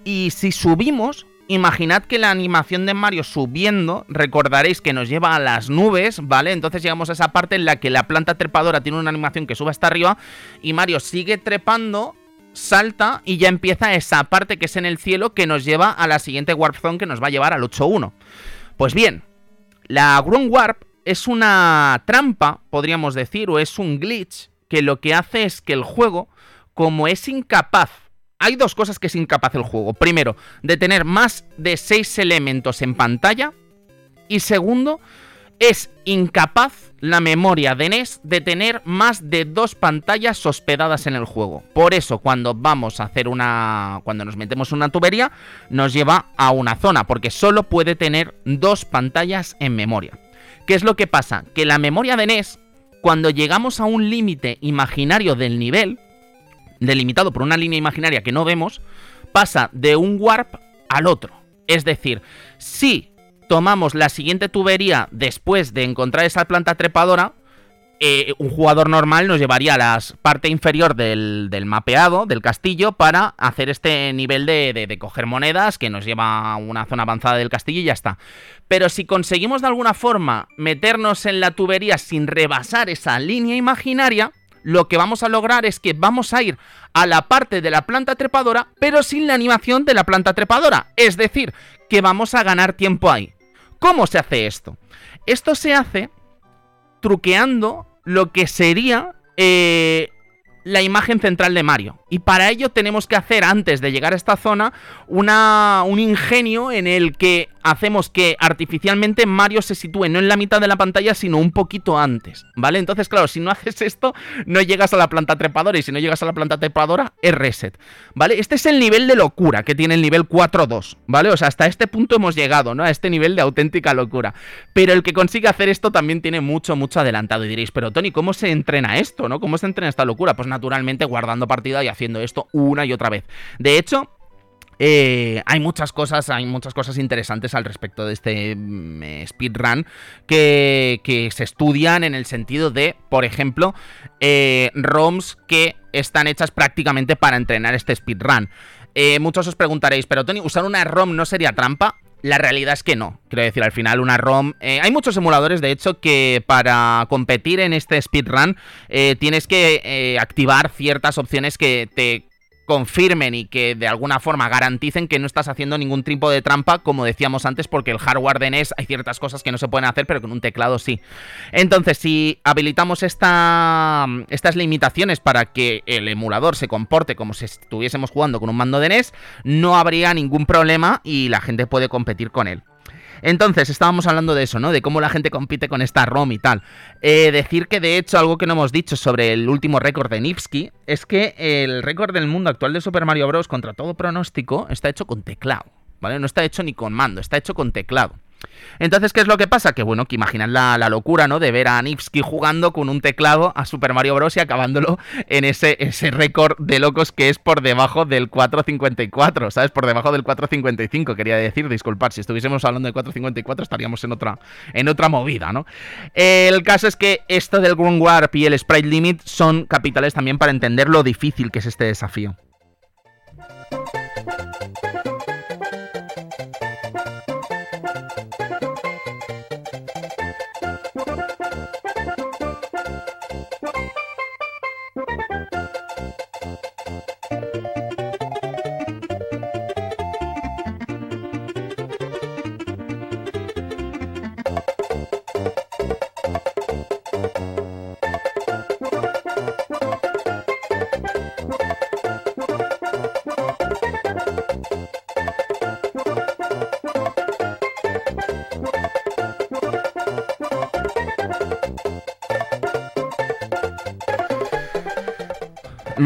y si subimos Imaginad que la animación de Mario subiendo, recordaréis que nos lleva a las nubes, ¿vale? Entonces llegamos a esa parte en la que la planta trepadora tiene una animación que sube hasta arriba y Mario sigue trepando, salta y ya empieza esa parte que es en el cielo que nos lleva a la siguiente Warp Zone que nos va a llevar al 8.1. Pues bien, la Ground Warp es una trampa, podríamos decir, o es un glitch que lo que hace es que el juego, como es incapaz hay dos cosas que es incapaz el juego. Primero, de tener más de seis elementos en pantalla. Y segundo, es incapaz la memoria de NES de tener más de dos pantallas hospedadas en el juego. Por eso, cuando vamos a hacer una. Cuando nos metemos una tubería, nos lleva a una zona, porque solo puede tener dos pantallas en memoria. ¿Qué es lo que pasa? Que la memoria de NES, cuando llegamos a un límite imaginario del nivel, delimitado por una línea imaginaria que no vemos, pasa de un warp al otro. Es decir, si tomamos la siguiente tubería después de encontrar esa planta trepadora, eh, un jugador normal nos llevaría a la parte inferior del, mapeado, del castillo, para hacer este nivel de, de, coger monedas que nos lleva a una zona avanzada del castillo y ya está. Pero si conseguimos de alguna forma meternos en la tubería sin rebasar esa línea imaginaria, lo que vamos a lograr es que vamos a ir a la parte de la planta trepadora, pero sin la animación de la planta trepadora. Es decir, que vamos a ganar tiempo ahí. ¿Cómo se hace esto? Esto se hace truqueando lo que sería eh, la imagen central de Mario. Y para ello tenemos que hacer, antes de llegar a esta zona, una, un ingenio en el que hacemos que artificialmente Mario se sitúe no en la mitad de la pantalla, sino un poquito antes, ¿vale? Entonces, claro, si no haces esto, no llegas a la planta trepadora, y si no llegas a la planta trepadora, es reset, ¿vale? Este es el nivel de locura que tiene el nivel 4.2, ¿vale? O sea, hasta este punto hemos llegado, ¿no? A este nivel de auténtica locura. Pero el que consigue hacer esto también tiene mucho, mucho adelantado. Y diréis, pero Tony, ¿cómo se entrena esto, no? ¿Cómo se entrena esta locura? Pues naturalmente guardando partida y haciendo esto una y otra vez. De hecho, eh, hay muchas cosas, hay muchas cosas interesantes al respecto de este mm, speedrun que, que, se estudian en el sentido de, por ejemplo, eh, ROMs que están hechas prácticamente para entrenar este speedrun. Eh, muchos os preguntaréis, pero Tony, ¿usar una ROM no sería trampa? La realidad es que no. Quiero decir, al final una ROM... Eh, hay muchos emuladores, de hecho, que para competir en este speedrun eh, tienes que eh, activar ciertas opciones que te confirmen y que de alguna forma garanticen que no estás haciendo ningún tipo de trampa, como decíamos antes, porque el hardware de NES hay ciertas cosas que no se pueden hacer, pero con un teclado sí. Entonces, si habilitamos esta, estas limitaciones para que el emulador se comporte como si estuviésemos jugando con un mando de NES, no habría ningún problema y la gente puede competir con él. Entonces, estábamos hablando de eso, ¿no? De cómo la gente compite con esta ROM y tal. Eh, decir que, de hecho, algo que no hemos dicho sobre el último récord de Nipsky es que el récord del mundo actual de Super Mario Bros. contra todo pronóstico está hecho con teclado, ¿vale? No está hecho ni con mando, está hecho con teclado. Entonces, ¿qué es lo que pasa? Que bueno, que imaginan la, locura, ¿no? De ver a Nipsky jugando con un teclado a Super Mario Bros. y acabándolo en ese, ese récord de locos que es por debajo del 454, ¿sabes? Por debajo del 455, quería decir, disculpad, si estuviésemos hablando de 454 estaríamos en otra, en otra movida, ¿no? El caso es que esto del Warp y el Sprite Limit son capitales también para entender lo difícil que es este desafío.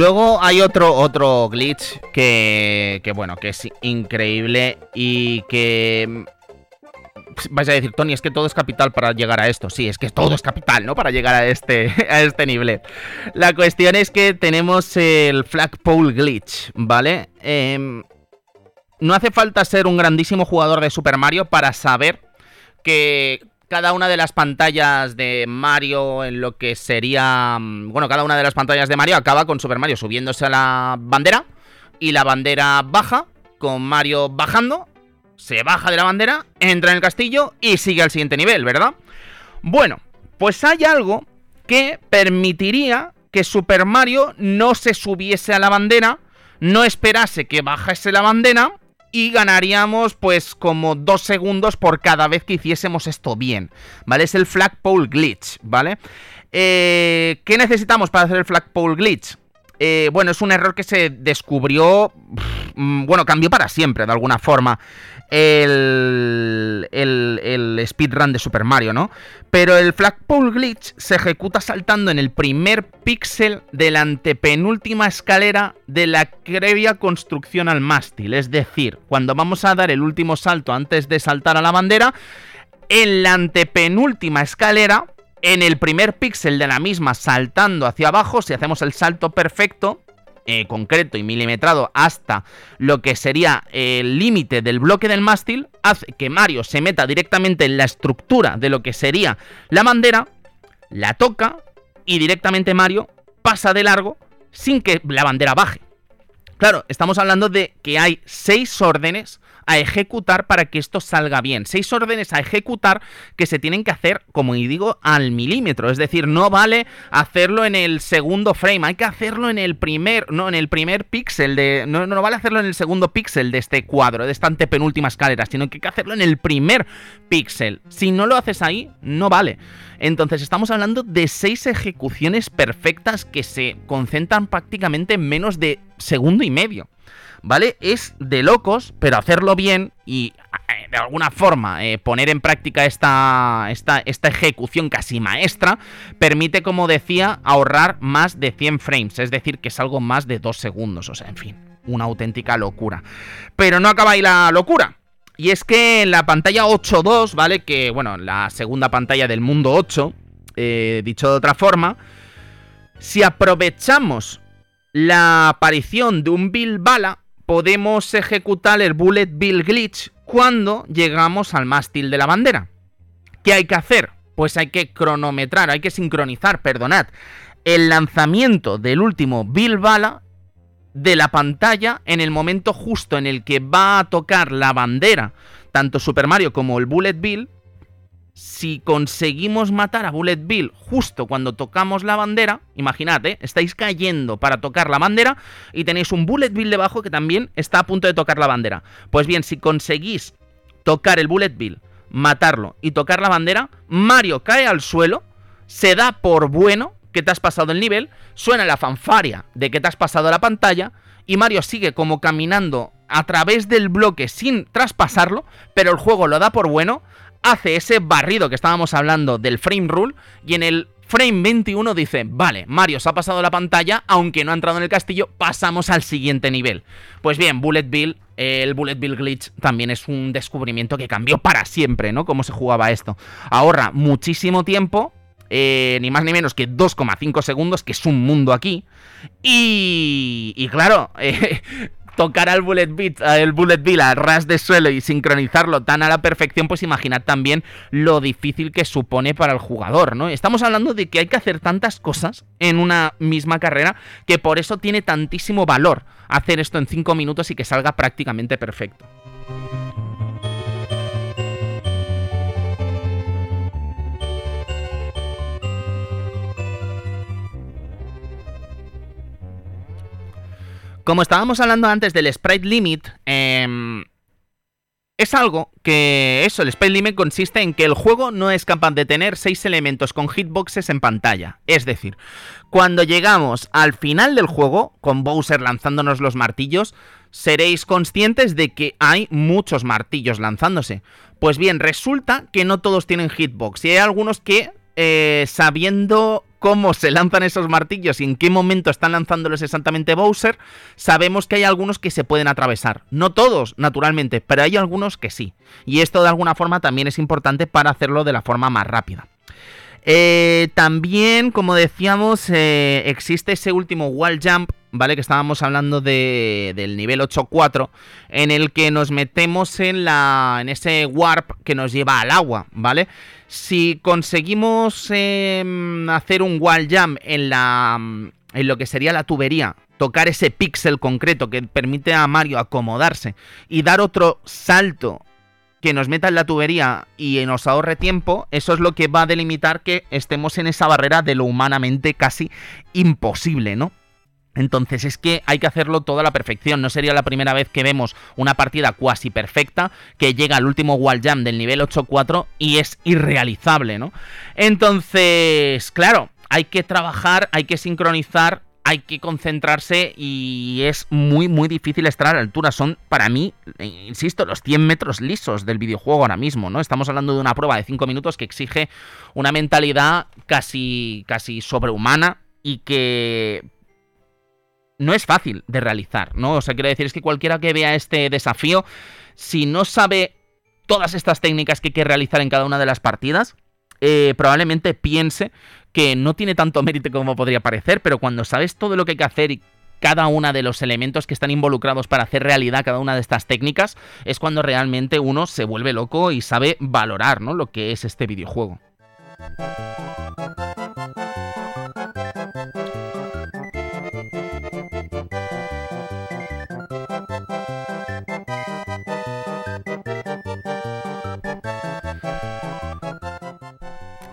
Luego hay otro, otro glitch que, que, bueno, que es increíble y que... Mm, vais a decir, Tony, es que todo es capital para llegar a esto. Sí, es que todo es capital, ¿no? Para llegar a este, a este nivel. La cuestión es que tenemos el flagpole glitch, ¿vale? Eh, no hace falta ser un grandísimo jugador de Super Mario para saber que cada una de las pantallas de Mario en lo que sería... Mm, bueno, cada una de las pantallas de Mario acaba con Super Mario subiéndose a la bandera y la bandera baja con Mario bajando, se baja de la bandera, entra en el castillo y sigue al siguiente nivel, ¿verdad? Bueno, pues hay algo que permitiría que Super Mario no se subiese a la bandera, no esperase que bajase la bandera y ganaríamos pues como dos segundos por cada vez que hiciésemos esto bien, ¿vale? Es el flagpole glitch, ¿vale? Eh, ¿Qué necesitamos para hacer el flagpole glitch? Eh, bueno, es un error que se descubrió, mm, bueno, cambió para siempre, de alguna forma, el, el, el speedrun de Super Mario, ¿no? Pero el flagpole glitch se ejecuta saltando en el primer píxel de la antepenúltima escalera de la previa construcción al mástil. Es decir, cuando vamos a dar el último salto antes de saltar a la bandera, en la antepenúltima escalera en el primer píxel de la misma saltando hacia abajo, si hacemos el salto perfecto, eh, concreto y milimetrado hasta lo que sería el límite del bloque del mástil, hace que Mario se meta directamente en la estructura de lo que sería la bandera, la toca y directamente Mario pasa de largo sin que la bandera baje. Claro, estamos hablando de que hay seis órdenes a ejecutar para que esto salga bien. Seis órdenes a ejecutar que se tienen que hacer, como digo, al milímetro. Es decir, no vale hacerlo en el segundo frame, hay que hacerlo en el primer, no, en el primer píxel de. No, no vale hacerlo en el segundo píxel de este cuadro, de esta antepenúltima escalera, sino que hay que hacerlo en el primer píxel. Si no lo haces ahí, no vale. Entonces estamos hablando de seis ejecuciones perfectas que se concentran prácticamente en menos de segundo y medio. ¿Vale? Es de locos, pero hacerlo bien y eh, de alguna forma eh, poner en práctica esta, esta, esta ejecución casi maestra permite, como decía, ahorrar más de 100 frames, es decir, que es algo más de 2 segundos, o sea, en fin, una auténtica locura. Pero no acaba ahí la locura. Y es que en la pantalla 8.2, ¿vale? Que, bueno, la segunda pantalla del mundo 8, eh, dicho de otra forma, si aprovechamos la aparición de un Bill Bala, podemos ejecutar el Bullet Bill Glitch cuando llegamos al mástil de la bandera. ¿Qué hay que hacer? Pues hay que cronometrar, hay que sincronizar, perdonad, el lanzamiento del último Bill Bala de la pantalla en el momento justo en el que va a tocar la bandera, tanto Super Mario como el Bullet Bill, si conseguimos matar a Bullet Bill justo cuando tocamos la bandera, imaginad, ¿eh? estáis cayendo para tocar la bandera y tenéis un Bullet Bill debajo que también está a punto de tocar la bandera. Pues bien, si conseguís tocar el Bullet Bill, matarlo y tocar la bandera, Mario cae al suelo, se da por bueno que te has pasado el nivel, suena la fanfaria de que te has pasado la pantalla y Mario sigue como caminando a través del bloque sin traspasarlo, pero el juego lo da por bueno hace ese barrido que estábamos hablando del frame rule y en el frame 21 dice, vale, Mario se ha pasado la pantalla, aunque no ha entrado en el castillo, pasamos al siguiente nivel. Pues bien, Bullet Bill, el Bullet Bill Glitch también es un descubrimiento que cambió para siempre, ¿no? Cómo se jugaba esto. Ahorra muchísimo tiempo, eh, ni más ni menos que 2,5 segundos, que es un mundo aquí. Y, y claro, eh, tocar al bullet beat, el bullet bill a ras de suelo y sincronizarlo tan a la perfección, pues imaginad también lo difícil que supone para el jugador, ¿no? Estamos hablando de que hay que hacer tantas cosas en una misma carrera que por eso tiene tantísimo valor hacer esto en 5 minutos y que salga prácticamente perfecto. Como estábamos hablando antes del sprite limit, eh, es algo que eso, el sprite limit consiste en que el juego no es capaz de tener seis elementos con hitboxes en pantalla. Es decir, cuando llegamos al final del juego, con Bowser lanzándonos los martillos, seréis conscientes de que hay muchos martillos lanzándose. Pues bien, resulta que no todos tienen hitbox y hay algunos que, eh, sabiendo cómo se lanzan esos martillos y en qué momento están lanzándolos exactamente Bowser, sabemos que hay algunos que se pueden atravesar. No todos, naturalmente, pero hay algunos que sí. Y esto de alguna forma también es importante para hacerlo de la forma más rápida. Eh, también, como decíamos, eh, existe ese último wall jump, ¿vale? Que estábamos hablando de, del nivel 8.4, en el que nos metemos en, la, en ese warp que nos lleva al agua, ¿vale? Si conseguimos em, hacer un wall jump en, la, en lo que sería la tubería, tocar ese píxel concreto que permite a Mario acomodarse y dar otro salto que nos meta en la tubería y nos ahorre tiempo, eso es lo que va a delimitar que estemos en esa barrera de lo humanamente casi imposible, ¿no? Entonces es que hay que hacerlo toda a la perfección. No sería la primera vez que vemos una partida cuasi perfecta que llega al último wall jump del nivel 8-4 y es irrealizable, ¿no? Entonces, claro, hay que trabajar, hay que sincronizar hay que concentrarse y es muy, muy difícil estar a la altura. Son, para mí, eh, insisto, los 100 metros lisos del videojuego ahora mismo, ¿no? Estamos hablando de una prueba de 5 minutos que exige una mentalidad casi, casi sobrehumana y que no es fácil de realizar, ¿no? O sea, quiero decir, es que cualquiera que vea este desafío, si no sabe todas estas técnicas que hay que realizar en cada una de las partidas, eh, probablemente piense que no tiene tanto mérito como podría parecer, pero cuando sabes todo lo que hay que hacer y cada uno de los elementos que están involucrados para hacer realidad cada una de estas técnicas, es cuando realmente uno se vuelve loco y sabe valorar ¿no? lo que es este videojuego.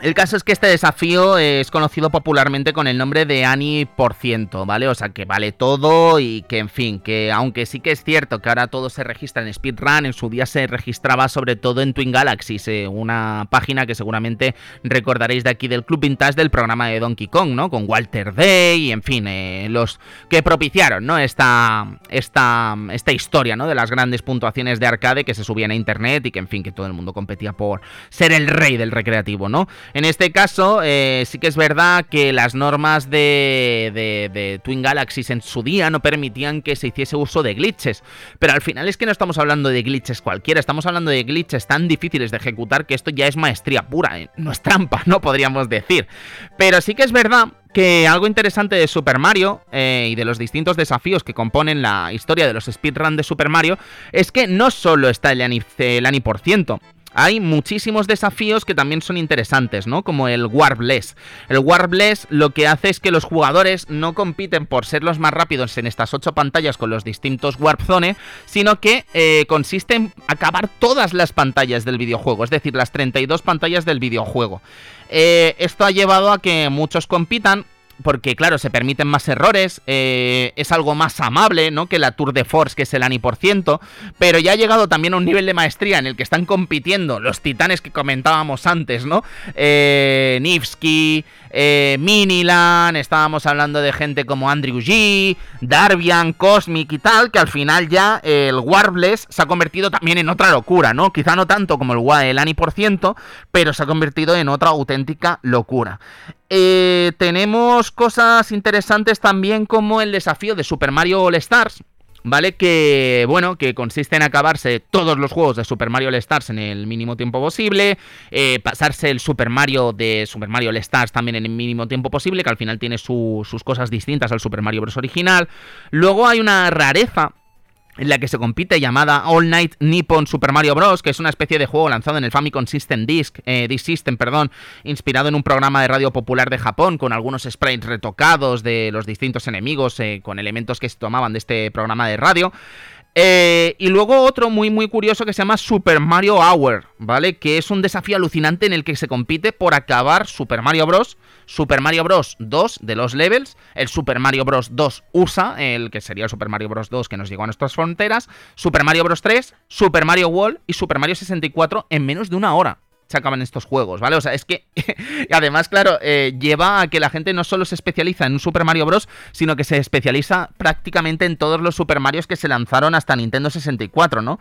El caso es que este desafío es conocido popularmente con el nombre de Ani por ciento, ¿vale? O sea, que vale todo y que, en fin, que aunque sí que es cierto que ahora todo se registra en speedrun, en su día se registraba sobre todo en Twin Galaxies, una página que seguramente recordaréis de aquí del Club Vintage del programa de Donkey Kong, ¿no? Con Walter Day y, en fin, eh, los que propiciaron, ¿no? Esta, esta, esta historia, ¿no? De las grandes puntuaciones de arcade que se subían a internet y que, en fin, que todo el mundo competía por ser el rey del recreativo, ¿no? En este caso, eh, sí que es verdad que las normas de, de, Twin Galaxies en su día no permitían que se hiciese uso de glitches. Pero al final es que no estamos hablando de glitches cualquiera, estamos hablando de glitches tan difíciles de ejecutar que esto ya es maestría pura. ¿eh? No es trampa, no podríamos decir. Pero sí que es verdad que algo interesante de Super Mario eh, y de los distintos desafíos que componen la historia de los speedrun de Super Mario es que no solo está el ANI, el por ciento, hay muchísimos desafíos que también son interesantes, ¿no? Como el Warbless. El Warbless lo que hace es que los jugadores no compiten por ser los más rápidos en estas ocho pantallas con los distintos Warp Zone, sino que eh, consiste en acabar todas las pantallas del videojuego, es decir, las 32 pantallas del videojuego. Eh, esto ha llevado a que muchos compitan porque claro, se permiten más errores, eh, es algo más amable, ¿no? Que la Tour de Force, que es el ANI por ciento, pero ya ha llegado también a un nivel de maestría en el que están compitiendo los titanes que comentábamos antes, ¿no? Eh, Nivsky, eh, Minilan, estábamos hablando de gente como Andrew G, Darbian, Cosmic y tal, que al final ya el Warbless se ha convertido también en otra locura, ¿no? Quizá no tanto como el, el ANI por ciento, pero se ha convertido en otra auténtica locura. Eh, tenemos cosas interesantes también como el desafío de Super Mario All Stars, ¿vale? Que, bueno, que consiste en acabarse todos los juegos de Super Mario All Stars en el mínimo tiempo posible, eh, pasarse el Super Mario de Super Mario All Stars también en el mínimo tiempo posible, que al final tiene sus cosas distintas al Super Mario Bros. original. Luego hay una rareza en la que se compite llamada All Night Nippon Super Mario Bros., que es una especie de juego lanzado en el Famicom System Disc, eh, System, perdón, inspirado en un programa de radio popular de Japón, con algunos sprites retocados de los distintos enemigos, eh, con elementos que se tomaban de este programa de radio. Eh, y luego otro muy muy curioso que se llama Super Mario Hour, ¿vale? Que es un desafío alucinante en el que se compite por acabar Super Mario Bros., Super Mario Bros. 2 de los levels, el Super Mario Bros. 2 USA, el que sería el Super Mario Bros. 2 que nos llegó a nuestras fronteras, Super Mario Bros. 3, Super Mario World y Super Mario 64 en menos de una hora se acaban estos juegos, ¿vale? O sea, es que además, claro, eh, lleva a que la gente no solo se especializa en un Super Mario Bros., sino que se especializa prácticamente en todos los Super Marios que se lanzaron hasta Nintendo 64, ¿no?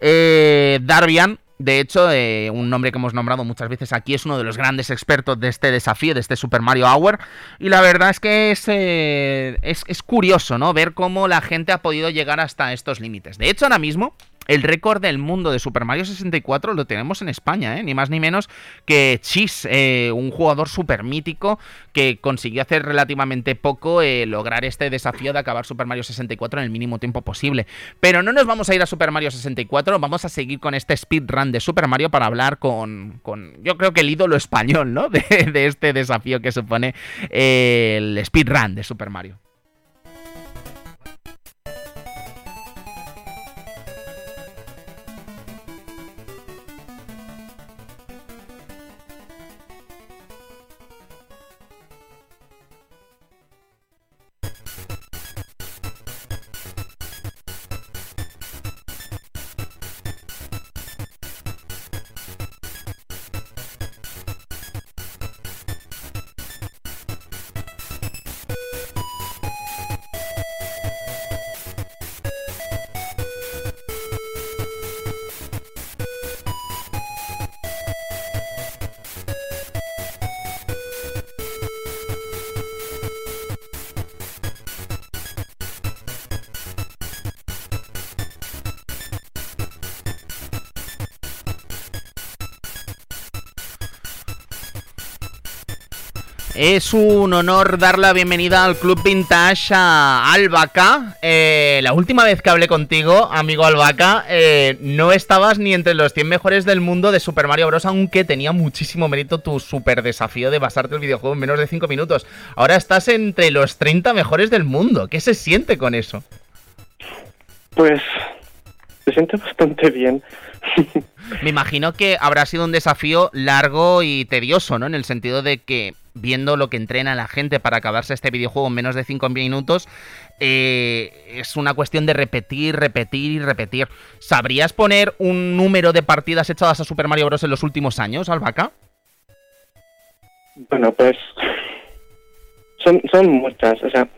Eh, Darbian, de hecho, eh, un nombre que hemos nombrado muchas veces aquí es uno de los grandes expertos de este desafío, de este Super Mario Hour. Y la verdad es que es, eh, es, es curioso, ¿no? Ver cómo la gente ha podido llegar hasta estos límites. De hecho, ahora mismo, el récord del mundo de Super Mario 64 lo tenemos en España, ¿eh? ni más ni menos que Chis, eh, un jugador súper mítico que consiguió hacer relativamente poco eh, lograr este desafío de acabar Super Mario 64 en el mínimo tiempo posible. Pero no nos vamos a ir a Super Mario 64, vamos a seguir con este speedrun de Super Mario para hablar con, yo creo que el ídolo español, ¿no? De, de este desafío que supone el speedrun de Super Mario. Es un honor dar la bienvenida al Club Vintage a Albaca. Eh, la última vez que hablé contigo, amigo Albaca, eh, no estabas ni entre los 100 mejores del mundo de Super Mario Bros. Aunque tenía muchísimo mérito tu super desafío de basarte el videojuego en menos de 5 minutos. Ahora estás entre los 30 mejores del mundo. ¿Qué se siente con eso? Pues se siente bastante bien. Me imagino que habrá sido un desafío largo y tedioso, ¿no? En el sentido de que viendo lo que entrena la gente para acabarse este videojuego en menos de 5 minutos, eh, es una cuestión de repetir, repetir y repetir. ¿Sabrías poner un número de partidas echadas a Super Mario Bros. en los últimos años, Albaca? Bueno, pues son, son muchas. O sea,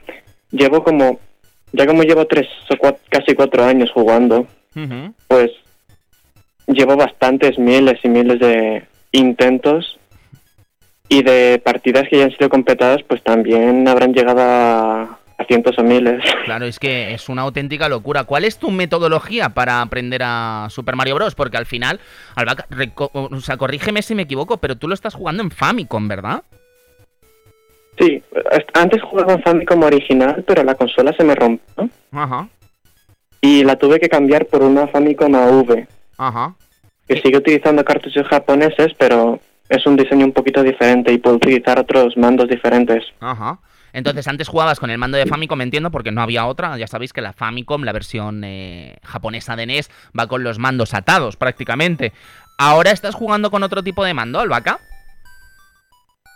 llevo como, ya como llevo tres o cuatro, casi cuatro años jugando, pues llevo bastantes miles y miles de intentos y de partidas que ya han sido completadas, pues también habrán llegado a, cientos o miles. Claro, es que es una auténtica locura. ¿Cuál es tu metodología para aprender a Super Mario Bros? Porque al final, Albaca, o sea, corrígeme si me equivoco, pero tú lo estás jugando en Famicom, ¿verdad? Sí, antes jugaba en Famicom original, pero la consola se me rompió. Ajá. Y la tuve que cambiar por una Famicom AV. Ajá. Que sigue utilizando cartuchos japoneses, pero es un diseño un poquito diferente y puedo utilizar otros mandos diferentes. Ajá. Entonces, antes jugabas con el mando de Famicom, entiendo, porque no había otra. Ya sabéis que la Famicom, la versión eh, japonesa de NES, va con los mandos atados prácticamente. ¿Ahora estás jugando con otro tipo de mando, Albaca?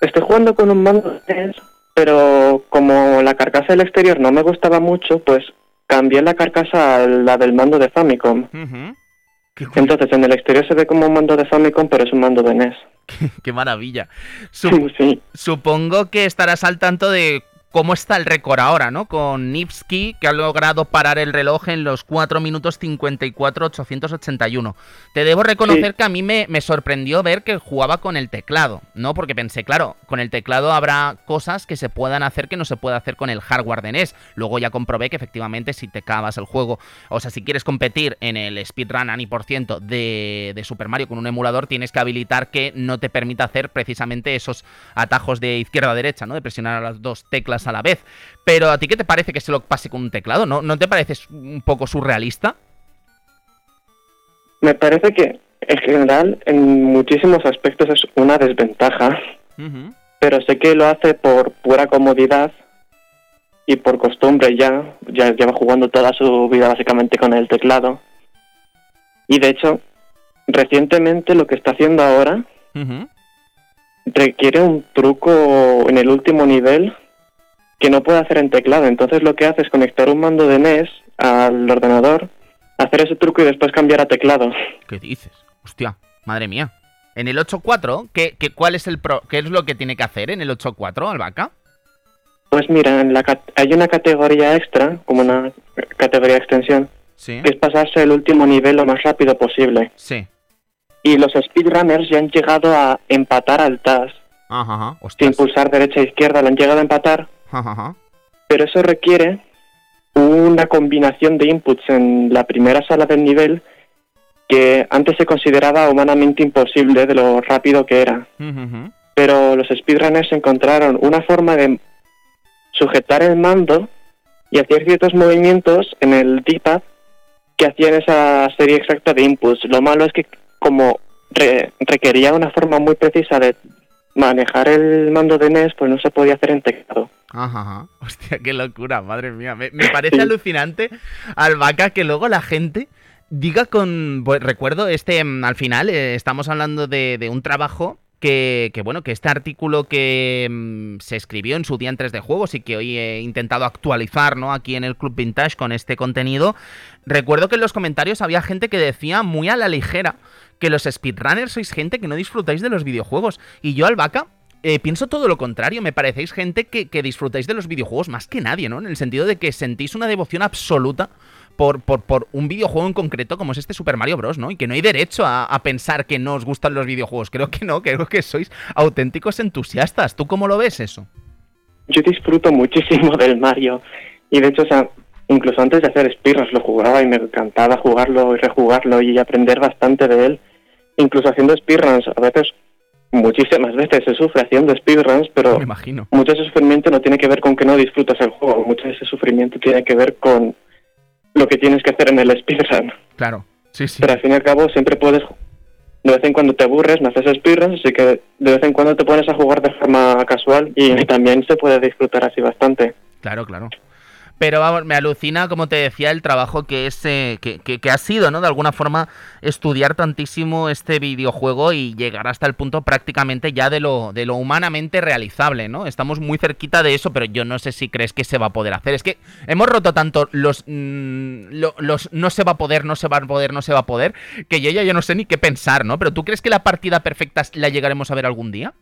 Estoy jugando con un mando de NES, pero como la carcasa del exterior no me gustaba mucho, pues cambié la carcasa a la del mando de Famicom. Entonces, en el exterior se ve como un mando de Famicom, pero es un mando de NES. Qué, maravilla. Supongo que estarás al tanto de cómo está el récord ahora, ¿no? Con Nipsky, que ha logrado parar el reloj en los 4 minutos 54 881. Te debo reconocer que a mí me, me, sorprendió ver que jugaba con el teclado, ¿no? Porque pensé, claro, con el teclado habrá cosas que se puedan hacer que no se puede hacer con el hardware de NES. Luego ya comprobé que efectivamente si te acabas el juego, o sea, si quieres competir en el speedrun a ni por ciento de, de Super Mario con un emulador, tienes que habilitar que no te permita hacer precisamente esos atajos de izquierda a derecha, ¿no? De presionar a las dos teclas a la vez. Pero ¿a ti qué te parece que se lo pase con un teclado? ¿No, ¿No te parece un poco surrealista? Me parece que en general en muchísimos aspectos es una desventaja, pero sé que lo hace por pura comodidad y por costumbre ya, ya lleva jugando toda su vida básicamente con el teclado. Y de hecho, recientemente lo que está haciendo ahora requiere un truco en el último nivel que no puede hacer en teclado. Entonces lo que hace es conectar un mando de NES al ordenador, hacer ese truco y después cambiar a teclado. ¿Qué dices? Hostia, madre mía. En el 8.4, ¿qué, qué, cuál es el pro, ¿qué es lo que tiene que hacer en el 8.4, Albaca? Pues mira, en la, hay una categoría extra, como una categoría de extensión, que es pasarse el último nivel lo más rápido posible. Sí. Y los speedrunners ya han llegado a empatar al TAS. Ajá, ajá. Sin pulsar derecha e izquierda, lo han llegado a empatar pero eso requiere una combinación de inputs en la primera sala del nivel que antes se consideraba humanamente imposible de lo rápido que era. Pero los speedrunners encontraron una forma de sujetar el mando y hacer ciertos movimientos en el D-pad que hacían esa serie exacta de inputs. Lo malo es que como requería una forma muy precisa de manejar el mando de NES, pues no se podía hacer en teclado. Ajá, hostia, qué locura, madre mía. Me, parece alucinante, Albaca, que luego la gente diga con... Pues, recuerdo, este, mm, al final, eh, estamos hablando de, un trabajo que, que, bueno, que este artículo que mm, se escribió en su día en 3 de juegos y que hoy he intentado actualizar, ¿no? Aquí en el Club Vintage con este contenido. Recuerdo que en los comentarios había gente que decía muy a la ligera que los speedrunners sois gente que no disfrutáis de los videojuegos. Y yo, Albaca, eh, pienso todo lo contrario. Me parecéis gente que, disfrutáis de los videojuegos más que nadie, ¿no? En el sentido de que sentís una devoción absoluta por, por, un videojuego en concreto como es este Super Mario Bros., ¿no? Y que no hay derecho a, pensar que no os gustan los videojuegos. Creo que no, creo que sois auténticos entusiastas. ¿Tú cómo lo ves eso? Yo disfruto muchísimo del Mario. Y de hecho, o sea, incluso antes de hacer speedruns lo jugaba y me encantaba jugarlo y rejugarlo y aprender bastante de él. Incluso haciendo speedruns, a veces muchísimas veces se sufre haciendo speedruns, pero Me imagino. mucho de ese sufrimiento no tiene que ver con que no disfrutas el juego, mucho de ese sufrimiento tiene que ver con lo que tienes que hacer en el speedrun. Claro, sí, sí. Pero al fin y al cabo siempre puedes, de vez en cuando te aburres, no haces speedruns, así que de vez en cuando te pones a jugar de forma casual y también se puede disfrutar así bastante. Claro, claro. Pero vamos, me alucina, como te decía, el trabajo que es eh, que, que, ha sido, ¿no? De alguna forma, estudiar tantísimo este videojuego y llegar hasta el punto prácticamente ya de lo, de lo humanamente realizable, ¿no? Estamos muy cerquita de eso, pero yo no sé si crees que se va a poder hacer. Es que hemos roto tanto los, lo, los no se va a poder, no se va a poder, no se va a poder, que yo ya no sé ni qué pensar, ¿no? Pero ¿tú crees que la partida perfecta la llegaremos a ver algún día?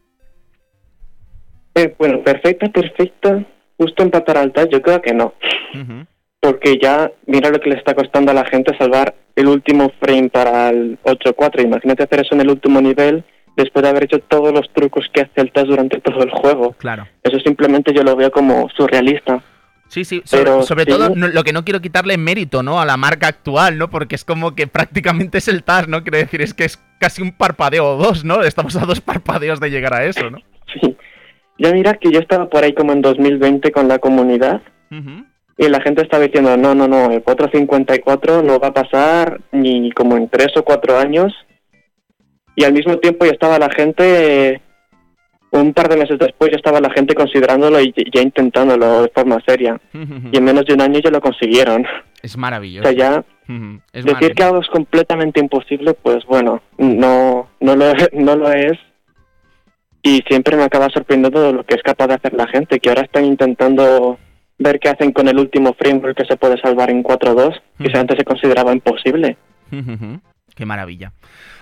Eh, bueno, perfecta, perfecta justo empatar al TAS, yo creo que no. Uh -huh. Porque ya, mira lo que le está costando a la gente salvar el último frame para el 8-4. Imagínate hacer eso en el último nivel después de haber hecho todos los trucos que hace el TAS durante todo el juego. Claro. Eso simplemente yo lo veo como surrealista. Sí, sí, sobre, Pero, sobre sí. todo lo que no quiero quitarle mérito, ¿no? A la marca actual, ¿no? Porque es como que prácticamente es el TAS, ¿no? Quiero decir, es que es casi un parpadeo o dos, ¿no? Estamos a dos parpadeos de llegar a eso, ¿no? Sí. Ya mira que yo estaba por ahí como en 2020 con la comunidad uh -huh. y la gente estaba diciendo, no, no, no, el 454 no va a pasar ni como en tres o cuatro años. Y al mismo tiempo ya estaba la gente, un par de meses después ya estaba la gente considerándolo y ya intentándolo de forma seria. Uh -huh. Y en menos de un año ya lo consiguieron. Es maravilloso. O sea, ya uh -huh. es decir que algo es completamente imposible, pues bueno, no, no, lo, no lo es y siempre me acaba sorprendiendo lo que es capaz de hacer la gente, que ahora están intentando ver qué hacen con el último framework que se puede salvar en 4.2, que antes se consideraba imposible. Uh -huh. Qué maravilla.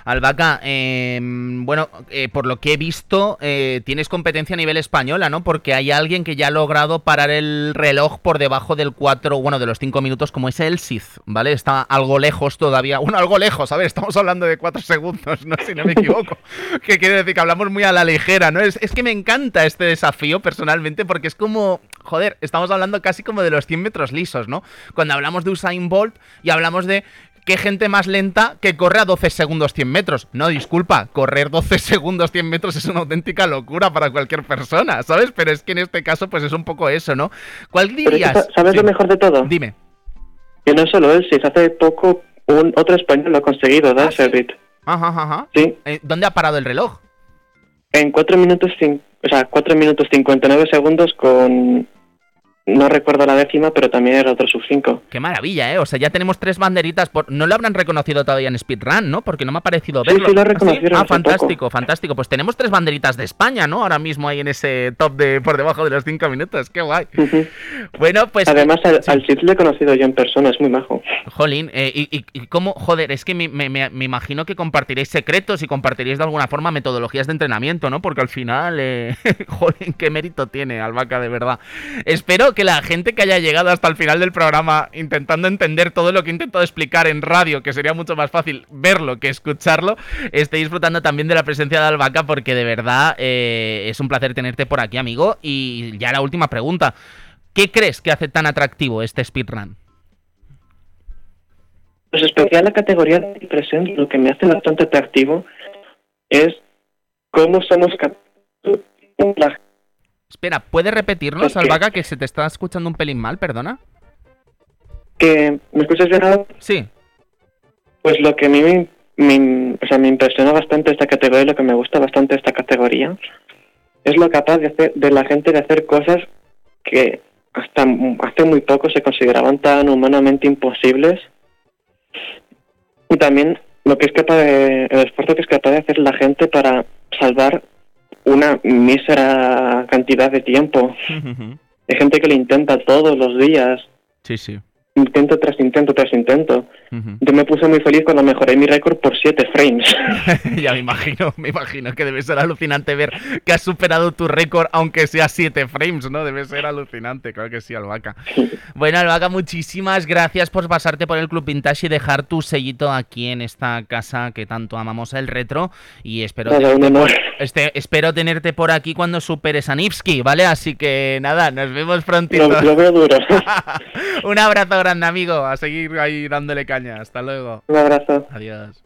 Albaca, eh, bueno, eh, por lo que he visto, eh, tienes competencia a nivel española, ¿no? Porque hay alguien que ya ha logrado parar el reloj por debajo del 4, bueno, de los 5 minutos, como es el Sith, ¿vale? Está algo lejos todavía. Bueno, algo lejos, a ver, estamos hablando de 4 segundos, ¿no? Si no me equivoco. que quiere decir que hablamos muy a la ligera, ¿no? Es, es que me encanta este desafío personalmente porque es como, joder, estamos hablando casi como de los 100 metros lisos, ¿no? Cuando hablamos de Usain Bolt y hablamos de qué gente más lenta que corre a 12 segundos 100 metros. No, disculpa, correr 12 segundos 100 metros es una auténtica locura para cualquier persona, ¿sabes? Pero es que en este caso pues es un poco eso, ¿no? ¿Cuál dirías? ¿Sabes sí. lo mejor de todo? Dime. Que no solo él, si hace poco un otro español lo ha conseguido, ¿da? ¿Ah, sí? Ajá, ajá. Sí. Eh, ¿Dónde ha parado el reloj? En 4 minutos, o sea, 4 minutos 59 segundos con no recuerdo la décima, pero también era otro sub 5. Qué maravilla, ¿eh? O sea, ya tenemos tres banderitas. Por... No lo habrán reconocido todavía en Speedrun, ¿no? Porque no me ha parecido verlo. Sí, sí lo reconocieron. ¿Ah, sí? ah fantástico, poco. fantástico. Pues tenemos tres banderitas de España, ¿no? Ahora mismo ahí en ese top de por debajo de los cinco minutos. Qué guay. Uh -huh. Bueno, pues. Además, al, sí. al le he conocido yo en persona, es muy majo. Jolín, eh, y, y, y, cómo, joder, es que me, me, me, imagino que compartiréis secretos y compartiréis de alguna forma metodologías de entrenamiento, ¿no? Porque al final, eh, jolín, qué mérito tiene Albaca, de verdad. Espero que la gente que haya llegado hasta el final del programa intentando entender todo lo que he intentado explicar en radio, que sería mucho más fácil verlo que escucharlo, esté disfrutando también de la presencia de Albaca porque de verdad eh, es un placer tenerte por aquí, amigo. Y ya la última pregunta. ¿Qué crees que hace tan atractivo este speedrun? Pues especial la categoría de impresión, lo que me hace bastante atractivo es cómo somos capaces Espera, ¿puedes repetirnos, Albaca, que se te está escuchando un pelín mal, perdona? ¿Que me escuchas bien ahora? Sí. Pues lo que a mí me, me, o sea, me impresiona bastante esta categoría, lo que me gusta bastante esta categoría, es lo capaz de, hacer, de la gente de hacer cosas que hasta hace muy poco se consideraban tan humanamente imposibles. Y también lo que es capaz de, el esfuerzo que es capaz de hacer la gente para salvar una mísera cantidad de tiempo. Uh -huh. Hay gente que lo intenta todos los días. Sí, sí. Intento tras intento tras intento. Uh -huh. Yo me puse muy feliz cuando mejoré mi récord por 7 frames. ya me imagino, me imagino que debe ser alucinante ver que has superado tu récord, aunque sea 7 frames, ¿no? Debe ser alucinante, claro que sí, Albaca. Bueno, Albaca, muchísimas gracias por pasarte por el Club Vintage y dejar tu sellito aquí en esta casa que tanto amamos el retro. Y espero, nada, tenerte, por, este, espero tenerte por aquí cuando superes a Nipsky, ¿vale? Así que nada, nos vemos prontito. Lo, lo veo duro. Un abrazo grande, amigo. A seguir ahí dándole hasta luego. Un abrazo. Adiós.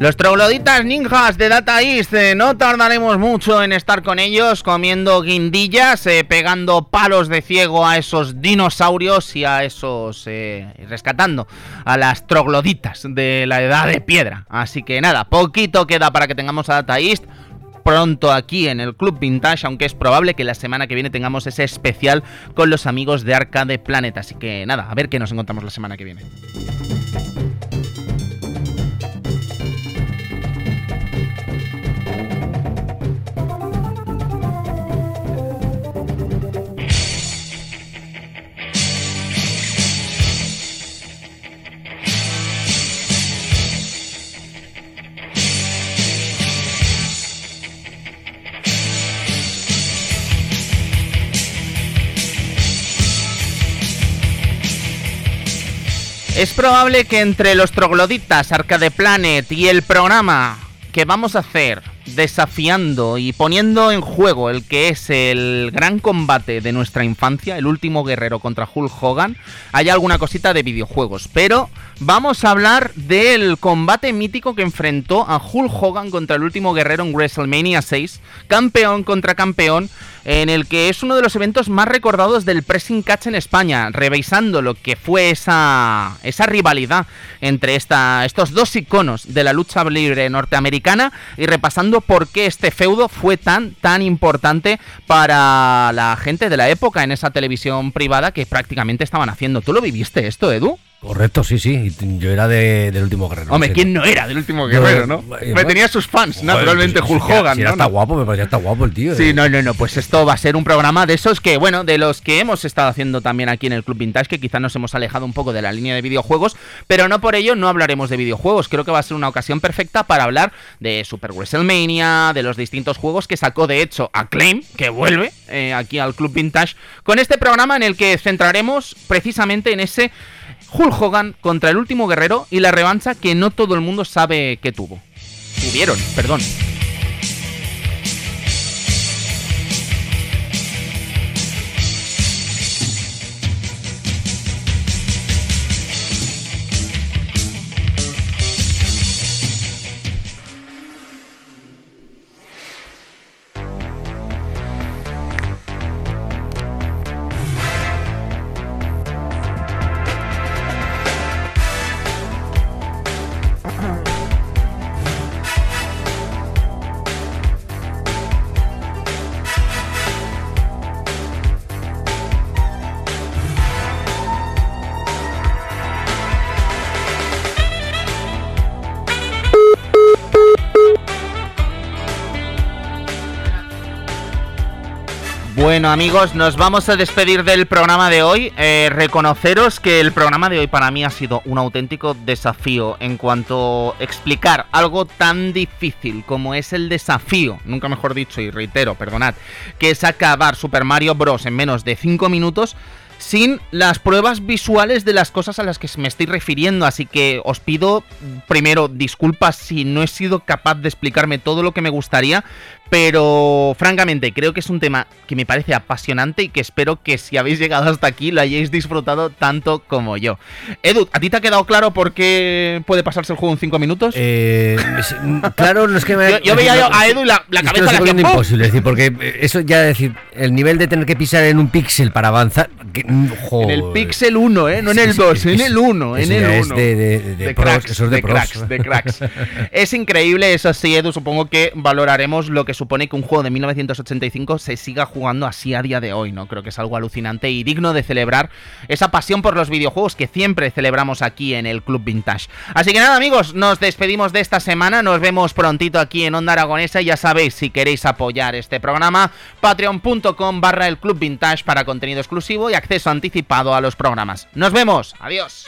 Los trogloditas ninjas de Data East, eh, no tardaremos mucho en estar con ellos comiendo guindillas, eh, pegando palos de ciego a esos dinosaurios y a esos... Eh, rescatando a las trogloditas de la edad de piedra. Así que nada, poquito queda para que tengamos a Data East pronto aquí en el Club Vintage, aunque es probable que la semana que viene tengamos ese especial con los amigos de Arcade Planet. Así que nada, a ver qué nos encontramos la semana que viene. Es probable que entre los trogloditas, Arcade Planet y el programa que vamos a hacer desafiando y poniendo en juego el que es el gran combate de nuestra infancia, el último guerrero contra Hulk Hogan, haya alguna cosita de videojuegos. Pero vamos a hablar del combate mítico que enfrentó a Hulk Hogan contra el último guerrero en WrestleMania 6, campeón contra campeón, en el que es uno de los eventos más recordados del pressing catch en España, revisando lo que fue esa, esa rivalidad entre esta, estos dos iconos de la lucha libre norteamericana y repasando por qué este feudo fue tan, tan importante para la gente de la época en esa televisión privada que prácticamente estaban haciendo. ¿Tú lo viviste esto, Edu? Correcto, sí, sí. Yo era de, del último guerrero. Hombre, ¿quién no era del último guerrero, no? Me tenía sus fans, naturalmente, Hulk Hogan. Si era está guapo, me parecía está guapo el tío. Sí, eh. no, no, no. Pues esto va a ser un programa de esos que, bueno, de los que hemos estado haciendo también aquí en el Club Vintage, que quizás nos hemos alejado un poco de la línea de videojuegos, pero no por ello no hablaremos de videojuegos. Creo que va a ser una ocasión perfecta para hablar de Super WrestleMania, de los distintos juegos que sacó, de hecho, Acclaim, que vuelve eh, aquí al Club Vintage, con este programa en el que centraremos precisamente en ese Hulk Hogan contra el último guerrero y la revancha que no todo el mundo sabe que tuvo. Tuvieron, perdón. Bueno amigos, nos vamos a despedir del programa de hoy. Eh, reconoceros que el programa de hoy para mí ha sido un auténtico desafío en cuanto a explicar algo tan difícil como es el desafío, nunca mejor dicho y reitero, perdonad, que es acabar Super Mario Bros. en menos de 5 minutos sin las pruebas visuales de las cosas a las que me estoy refiriendo. Así que os pido primero disculpas si no he sido capaz de explicarme todo lo que me gustaría, pero francamente creo que es un tema que me parece apasionante y que espero que si habéis llegado hasta aquí lo hayáis disfrutado tanto como yo. Edu, ¿a ti te ha quedado claro por qué puede pasarse el juego en 5 minutos? Eh, claro, no es que me... Yo, veía a Edu y la, cabeza es imposible, decir, porque eso ya decir, el nivel de tener que pisar en un píxel para avanzar... En el píxel 1, ¿eh? No en el 2, en el 1, en el 1. Es de, de, de, cracks, eso es de, cracks, de cracks. es increíble, eso sí, Edu, supongo que valoraremos lo que supone que un juego de 1985 se siga jugando así a día de hoy, ¿no? Creo que es algo alucinante y digno de celebrar esa pasión por los videojuegos que siempre celebramos aquí en el Club Vintage. Así que nada, amigos, nos despedimos de esta semana, nos vemos prontito aquí en Onda Aragonesa y ya sabéis, si queréis apoyar este programa, patreon.com barra el Club Vintage para contenido exclusivo y acceso anticipado a los programas. Nos vemos, adiós.